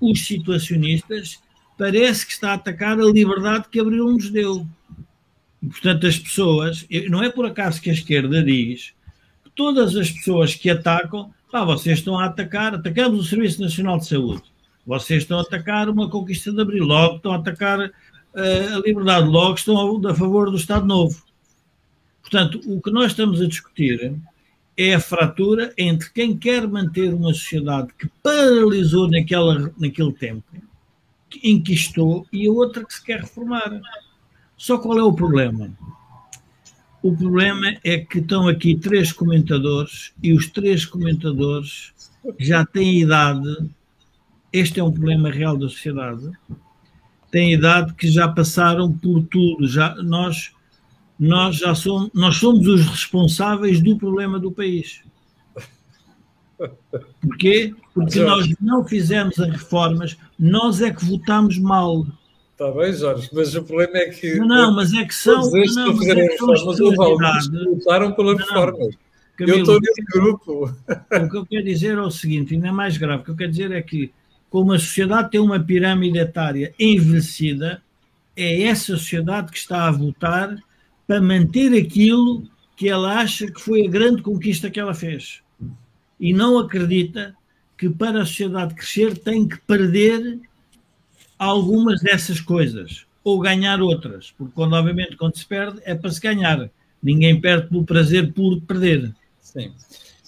os situacionistas parece que está a atacar a liberdade que abril nos deu. E, portanto, as pessoas, não é por acaso que a esquerda diz que todas as pessoas que atacam, pá, vocês estão a atacar, atacamos o Serviço Nacional de Saúde, vocês estão a atacar uma conquista de abril, logo estão a atacar uh, a liberdade, logo estão a, a favor do Estado Novo. Portanto, o que nós estamos a discutir é a fratura entre quem quer manter uma sociedade que paralisou naquela, naquele tempo, que inquistou, e a outra que se quer reformar. Só qual é o problema? O problema é que estão aqui três comentadores e os três comentadores já têm idade. Este é um problema real da sociedade. Têm idade que já passaram por tudo. Já nós nós já somos, nós somos os responsáveis do problema do país. Porquê? Porque nós não fizemos as reformas, nós é que votámos mal. Está bem, Jorge, mas o problema é que. Não, não mas é que são. Todos não, mas é que são reformas, votaram pela reforma. eu estou nesse grupo. O que eu quero dizer é o seguinte, ainda mais grave, o que eu quero dizer é que, como a sociedade tem uma pirâmide etária envelhecida, é essa sociedade que está a votar para manter aquilo que ela acha que foi a grande conquista que ela fez. E não acredita que para a sociedade crescer tem que perder algumas dessas coisas ou ganhar outras, porque quando obviamente quando se perde é para se ganhar. Ninguém perde pelo prazer puro de perder. Sim.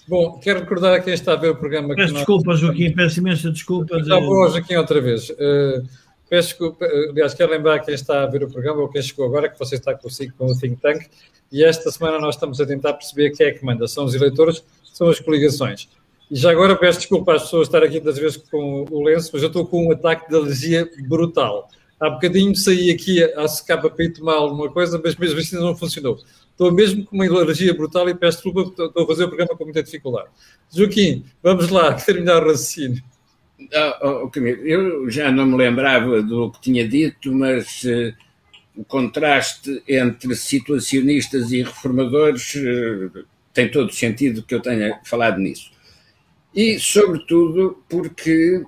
Bom, quero recordar a quem está a ver o programa. Peço desculpas, Joaquim, peço imensa desculpas. Está bom, Joaquim, outra vez. Uh, Peço desculpa, aliás, quero lembrar quem está a ver o programa ou quem chegou agora que você está consigo com o Think Tank e esta semana nós estamos a tentar perceber quem é que manda. São os eleitores, são as coligações. E já agora peço desculpa às pessoas estar aqui das vezes com o lenço, mas eu estou com um ataque de alergia brutal. Há bocadinho saí aqui a secar para ir tomar alguma coisa, mas mesmo assim não funcionou. Estou mesmo com uma alergia brutal e peço desculpa estou a fazer o programa com muita dificuldade. Joaquim, vamos lá, (laughs) terminar o raciocínio. Oh, oh, eu já não me lembrava do que tinha dito, mas uh, o contraste entre situacionistas e reformadores uh, tem todo o sentido que eu tenha falado nisso. E, sobretudo, porque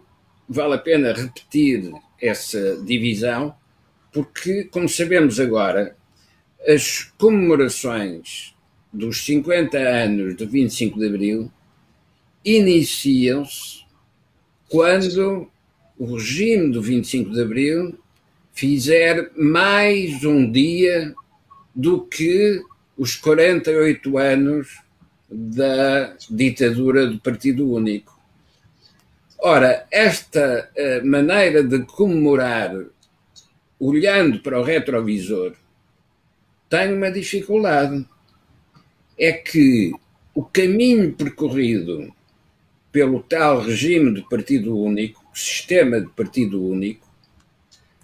vale a pena repetir essa divisão, porque, como sabemos agora, as comemorações dos 50 anos do 25 de Abril iniciam-se quando o regime do 25 de Abril fizer mais um dia do que os 48 anos da ditadura do Partido Único. Ora, esta uh, maneira de comemorar olhando para o retrovisor tem uma dificuldade. É que o caminho percorrido pelo tal regime de partido único, sistema de partido único,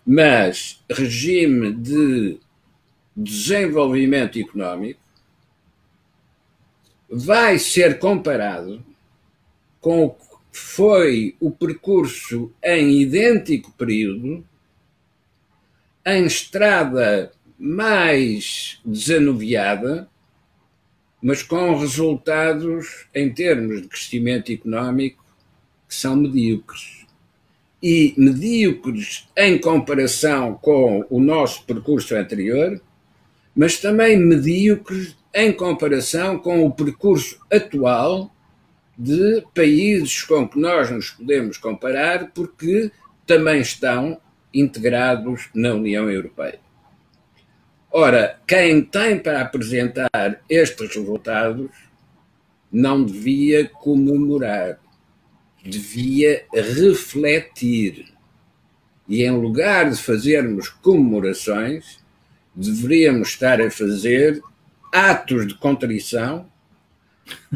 mas regime de desenvolvimento económico, vai ser comparado com o que foi o percurso em idêntico período, em estrada mais desanuviada, mas com resultados em termos de crescimento económico que são medíocres. E medíocres em comparação com o nosso percurso anterior, mas também medíocres em comparação com o percurso atual de países com que nós nos podemos comparar, porque também estão integrados na União Europeia. Ora, quem tem para apresentar estes resultados não devia comemorar, devia refletir. E em lugar de fazermos comemorações, deveríamos estar a fazer atos de contrição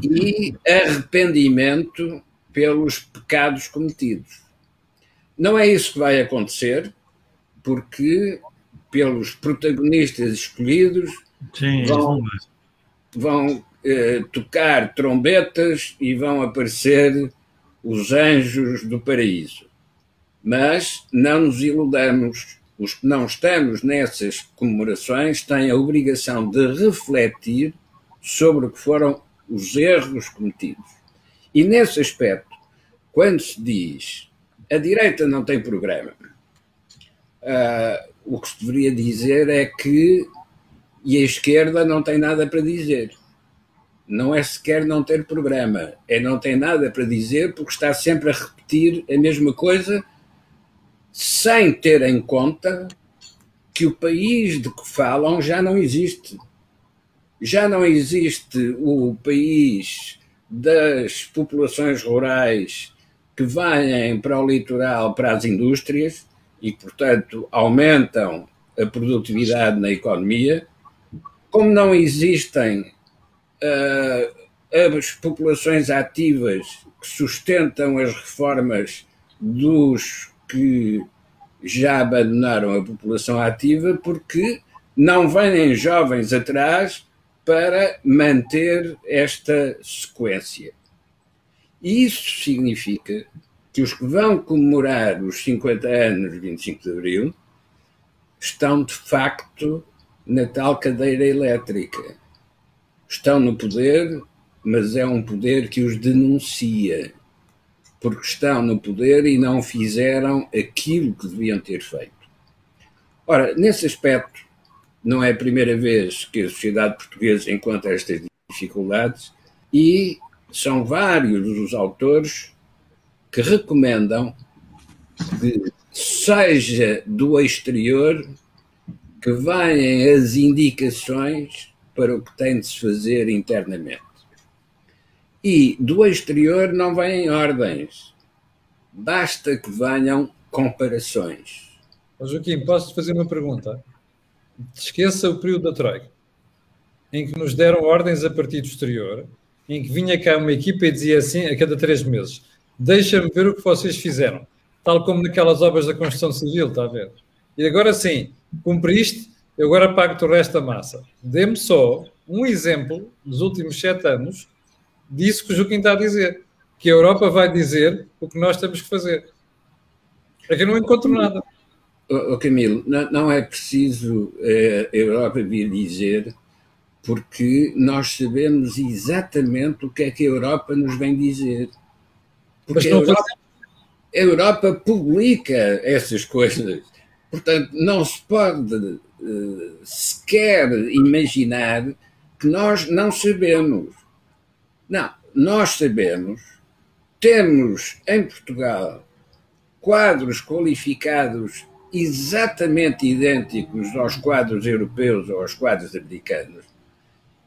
e (laughs) arrependimento pelos pecados cometidos. Não é isso que vai acontecer, porque pelos protagonistas escolhidos Sim, vão, vão eh, tocar trombetas e vão aparecer os anjos do paraíso. Mas não nos iludamos. Os que não estamos nessas comemorações têm a obrigação de refletir sobre o que foram os erros cometidos. E nesse aspecto, quando se diz a direita não tem programa, uh, o que se deveria dizer é que e a esquerda não tem nada para dizer. Não é sequer não ter programa, é não ter nada para dizer porque está sempre a repetir a mesma coisa sem ter em conta que o país de que falam já não existe. Já não existe o país das populações rurais que vêm para o litoral, para as indústrias e, portanto, aumentam a produtividade na economia, como não existem uh, as populações ativas que sustentam as reformas dos que já abandonaram a população ativa, porque não vêm jovens atrás para manter esta sequência. Isso significa que os que vão comemorar os 50 anos de 25 de Abril estão de facto na tal cadeira elétrica. Estão no poder, mas é um poder que os denuncia, porque estão no poder e não fizeram aquilo que deviam ter feito. Ora, nesse aspecto, não é a primeira vez que a sociedade portuguesa encontra estas dificuldades e são vários os autores que recomendam que seja do exterior que venham as indicações para o que tem de se fazer internamente. E do exterior não vêm ordens, basta que venham comparações. Joaquim, posso fazer uma pergunta? Esqueça o período da Troika, em que nos deram ordens a partir do exterior, em que vinha cá uma equipa e dizia assim a cada três meses: Deixa-me ver o que vocês fizeram, tal como naquelas obras da construção civil, está a ver? E agora sim, cumpriste, eu agora pago-te o resto da massa. Dê-me só um exemplo dos últimos sete anos disso que o Joaquim está a dizer, que a Europa vai dizer o que nós temos que fazer. É que eu não encontro nada. Oh, Camilo, não, não, é preciso eh, a Europa vir dizer, porque nós sabemos exatamente o que é que a Europa nos vem dizer. Porque a Europa, a Europa publica essas coisas. Portanto, não se pode uh, sequer imaginar que nós não sabemos. Não, nós sabemos, temos em Portugal quadros qualificados exatamente idênticos aos quadros europeus ou aos quadros americanos.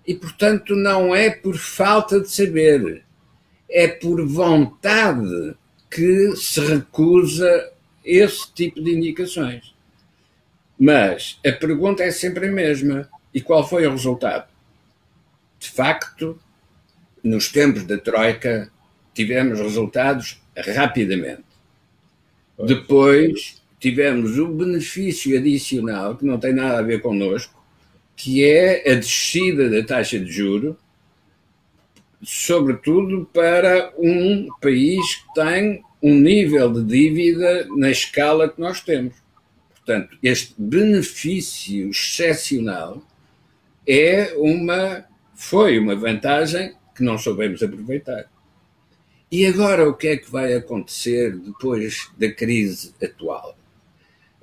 E, portanto, não é por falta de saber, é por vontade que se recusa esse tipo de indicações. Mas a pergunta é sempre a mesma. E qual foi o resultado? De facto, nos tempos da Troika, tivemos resultados rapidamente. Depois tivemos o benefício adicional, que não tem nada a ver connosco, que é a descida da taxa de juro, sobretudo para um país que tem um nível de dívida na escala que nós temos. Portanto, este benefício excepcional é uma, foi uma vantagem que não soubemos aproveitar. E agora o que é que vai acontecer depois da crise atual?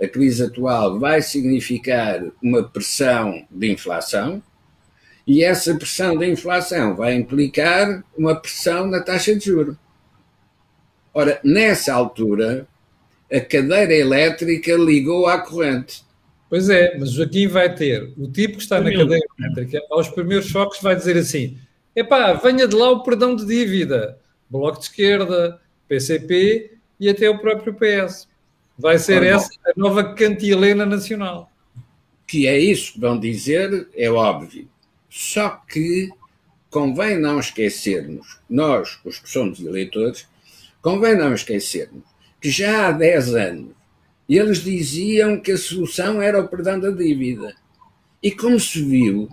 A crise atual vai significar uma pressão de inflação, e essa pressão de inflação vai implicar uma pressão na taxa de juros. Ora, nessa altura, a cadeira elétrica ligou à corrente. Pois é, mas Joaquim vai ter o tipo que está na cadeira elétrica, aos primeiros choques, vai dizer assim: epá, venha de lá o perdão de dívida. Bloco de Esquerda, PCP e até o próprio PS. Vai ser Ora, essa a nova cantilena nacional. Que é isso que vão dizer, é óbvio. Só que convém não esquecermos, nós, os que somos eleitores, convém não esquecermos que já há 10 anos eles diziam que a solução era o perdão da dívida. E como se viu,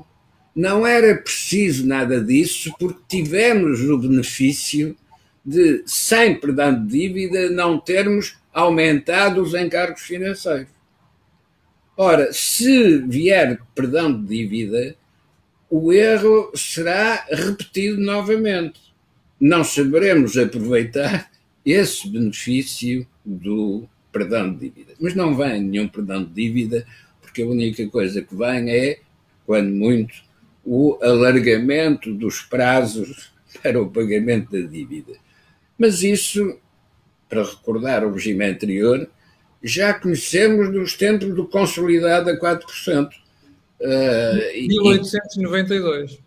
não era preciso nada disso, porque tivemos o benefício de, sem perdão de dívida, não termos aumentado os encargos financeiros. Ora, se vier perdão de dívida, o erro será repetido novamente. Não saberemos aproveitar esse benefício do perdão de dívida. Mas não vem nenhum perdão de dívida, porque a única coisa que vem é, quando muito, o alargamento dos prazos (laughs) para o pagamento da dívida. Mas isso, para recordar o regime anterior, já conhecemos dos tempos do consolidado a 4%. Uh, 1892. E,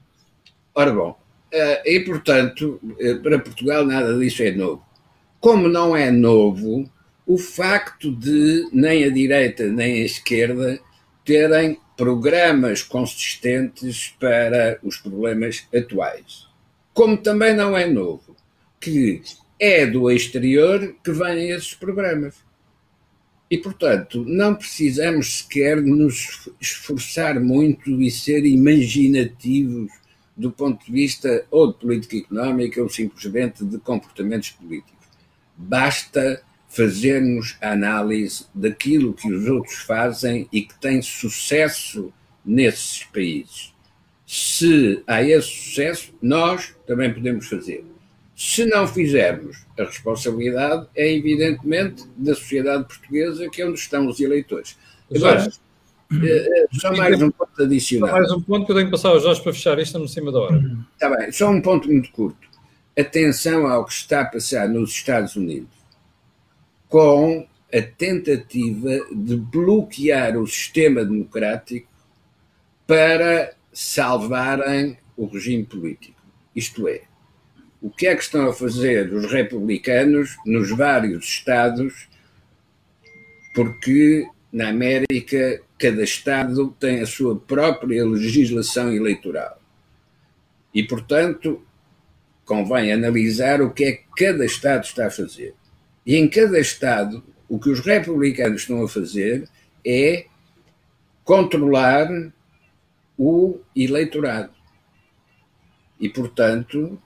ora bom, uh, e portanto, uh, para Portugal nada disso é novo. Como não é novo o facto de nem a direita nem a esquerda terem programas consistentes para os problemas atuais. Como também não é novo que é do exterior que vêm esses programas. E, portanto, não precisamos sequer nos esforçar muito e ser imaginativos do ponto de vista ou de política económica ou simplesmente de comportamentos políticos. Basta fazermos a análise daquilo que os outros fazem e que tem sucesso nesses países. Se há esse sucesso, nós também podemos fazer. Se não fizermos, a responsabilidade é evidentemente da sociedade portuguesa, que é onde estão os eleitores. Agora, eh, só mais um ponto adicional. Só mais um ponto que eu tenho que passar aos Jorge para fechar isto no cima da hora. Está bem, só um ponto muito curto. Atenção ao que está a passar nos Estados Unidos com a tentativa de bloquear o sistema democrático para salvarem o regime político. Isto é, o que é que estão a fazer os republicanos nos vários estados, porque na América cada estado tem a sua própria legislação eleitoral. E, portanto, convém analisar o que é que cada estado está a fazer. E em cada Estado, o que os republicanos estão a fazer é controlar o eleitorado. E, portanto,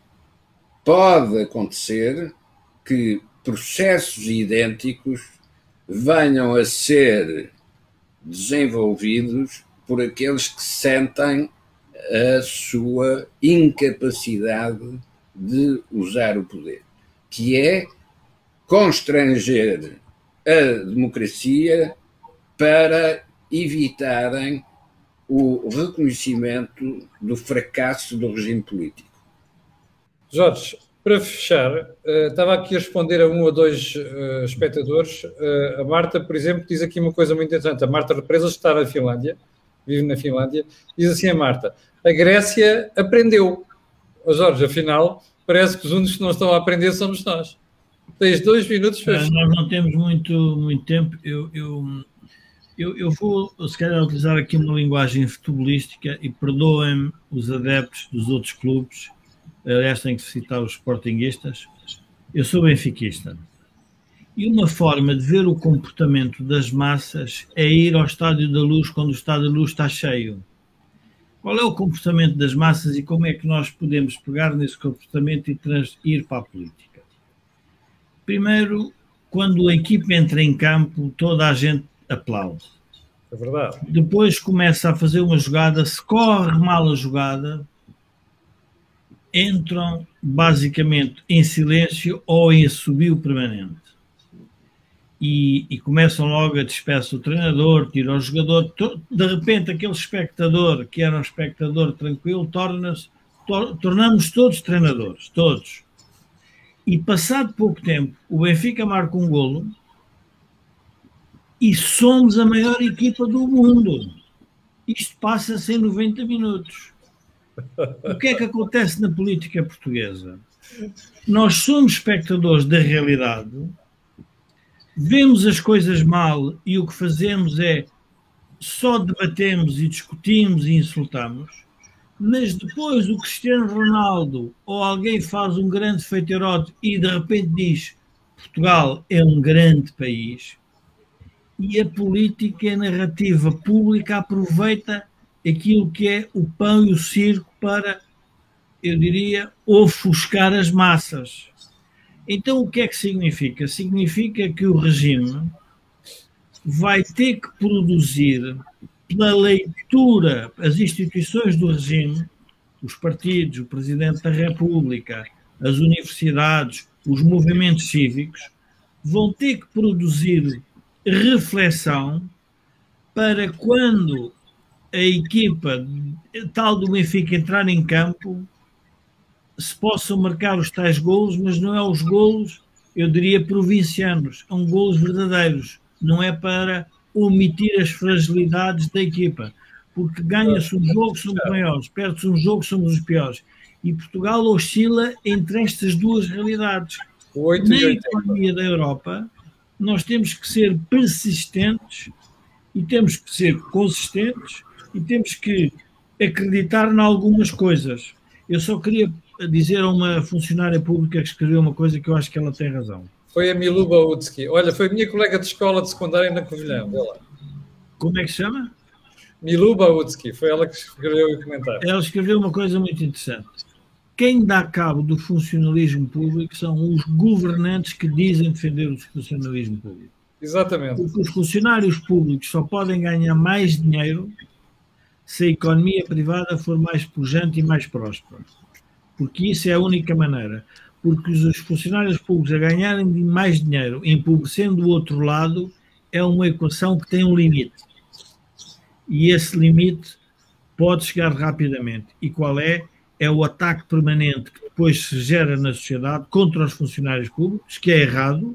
pode acontecer que processos idênticos venham a ser desenvolvidos por aqueles que sentem a sua incapacidade de usar o poder, que é constranger a democracia para evitarem o reconhecimento do fracasso do regime político. Jorge, para fechar, uh, estava aqui a responder a um ou dois uh, espectadores. Uh, a Marta, por exemplo, diz aqui uma coisa muito interessante. A Marta Represas está na Finlândia, vive na Finlândia. Diz assim a Marta: a Grécia aprendeu. Oh, Jorge, afinal, parece que os únicos que não estão a aprender somos nós. Tens dois minutos para. Nós não temos muito, muito tempo. Eu, eu, eu, eu vou, se calhar, utilizar aqui uma linguagem futebolística e perdoem-me os adeptos dos outros clubes. Aliás, tenho que citar os sportinguistas. Eu sou benfiquista. E uma forma de ver o comportamento das massas é ir ao Estádio da Luz quando o Estádio da Luz está cheio. Qual é o comportamento das massas e como é que nós podemos pegar nesse comportamento e ir para a política? Primeiro, quando a equipe entra em campo, toda a gente aplaude. É verdade. Depois começa a fazer uma jogada, se corre mal a jogada, entram basicamente em silêncio ou em assobio permanente. E, e, começam logo a despeçar o treinador, tirar o jogador. De repente, aquele espectador que era um espectador tranquilo, torna-se, tor tornamos todos treinadores, todos. E passado pouco tempo, o Benfica marca um golo e somos a maior equipa do mundo. Isto passa-se em 90 minutos. O que é que acontece na política portuguesa? Nós somos espectadores da realidade, vemos as coisas mal e o que fazemos é só debatemos e discutimos e insultamos, mas depois o Cristiano Ronaldo ou alguém faz um grande feitirote e de repente diz Portugal é um grande país e a política e a narrativa pública aproveita aquilo que é o pão e o circo para, eu diria, ofuscar as massas. Então, o que é que significa? Significa que o regime vai ter que produzir, pela leitura, as instituições do regime, os partidos, o Presidente da República, as universidades, os movimentos cívicos, vão ter que produzir reflexão para quando a equipa tal do Benfica entrar em campo se possam marcar os tais golos, mas não é os golos, eu diria, provincianos, são golos verdadeiros, não é para omitir as fragilidades da equipa, porque ganha-se um jogo, somos maiores, perde-se um jogo, somos os piores. E Portugal oscila entre estas duas realidades. Na economia da Europa, nós temos que ser persistentes e temos que ser consistentes e temos que acreditar em algumas coisas. Eu só queria dizer a uma funcionária pública que escreveu uma coisa que eu acho que ela tem razão. Foi a Milu Bautsky. Olha, foi minha colega de escola de secundária na Covilhã. Como é que se chama? Milu Bautsky. Foi ela que escreveu o comentário. Ela escreveu uma coisa muito interessante. Quem dá cabo do funcionalismo público são os governantes que dizem defender o funcionalismo público. Exatamente. Porque os funcionários públicos só podem ganhar mais dinheiro se a economia privada for mais pujante e mais próspera. Porque isso é a única maneira. Porque os funcionários públicos a ganharem mais dinheiro, empobrecendo o outro lado, é uma equação que tem um limite. E esse limite pode chegar rapidamente. E qual é? É o ataque permanente que depois se gera na sociedade contra os funcionários públicos, que é errado,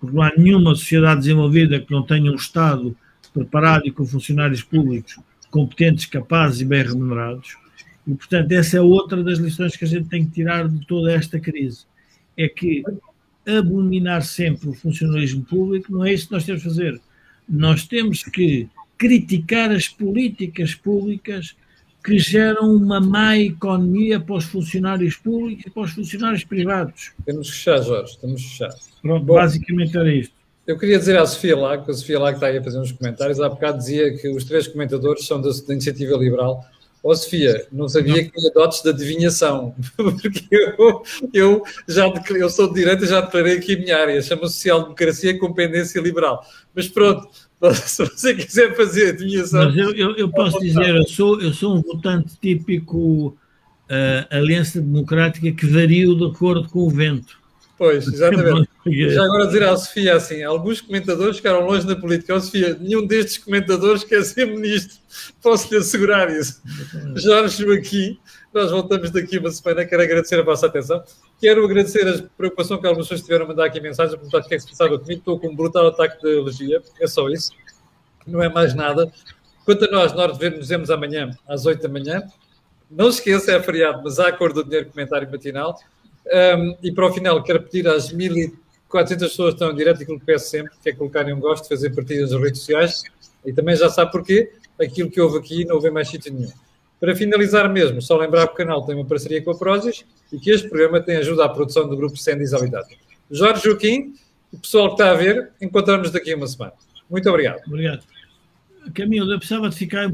porque não há nenhuma sociedade desenvolvida que não tenha um Estado preparado e com funcionários públicos competentes, capazes e bem remunerados. E, portanto, essa é outra das lições que a gente tem que tirar de toda esta crise. É que abominar sempre o funcionalismo público não é isso que nós temos que fazer. Nós temos que criticar as políticas públicas que geram uma má economia para os funcionários públicos e para os funcionários privados. Temos que fechar, Jorge, temos que fechar. Pronto, Bom, basicamente era isto. Eu queria dizer à Sofia lá, que a Sofia lá que está aí a fazer uns comentários, há bocado dizia que os três comentadores são da, da Iniciativa Liberal. Ó oh, Sofia, não sabia que tinha dotes de adivinhação, (laughs) porque eu, eu já eu sou de direita já declarei aqui a minha área, chama-se social-democracia com pendência liberal. Mas pronto, (laughs) se você quiser fazer adivinhação. Mas eu, eu, eu posso dizer, eu sou, eu sou um votante típico uh, Aliança Democrática que varia de acordo com o vento. Pois, exatamente. Já agora dizer à Sofia assim: alguns comentadores ficaram longe da política. Ó, Sofia, nenhum destes comentadores quer ser ministro. Posso lhe assegurar isso. Jorge Joaquim, nós voltamos daqui uma semana. Quero agradecer a vossa atenção. Quero agradecer a preocupação que algumas pessoas tiveram a mandar aqui mensagens, perguntar o que é que se passava comigo. Estou com um brutal ataque de alergia. É só isso. Não é mais nada. Quanto a nós, nós nos vemos amanhã às 8 da manhã. Não se esqueça, é feriado, mas há a cor do dinheiro comentário matinal. Um, e para o final, quero pedir às 1.400 pessoas que estão em direto aquilo que peço sempre, que é colocarem um gosto, fazer partidas nas redes sociais. E também já sabe porquê, aquilo que houve aqui não houve mais sítio nenhum. Para finalizar mesmo, só lembrar que o canal tem uma parceria com a Prozis e que este programa tem ajuda à produção do grupo Sandy Habilidade. Jorge Joaquim, o pessoal que está a ver, encontramos daqui a uma semana. Muito obrigado. Obrigado. Camilo, eu precisava de ficar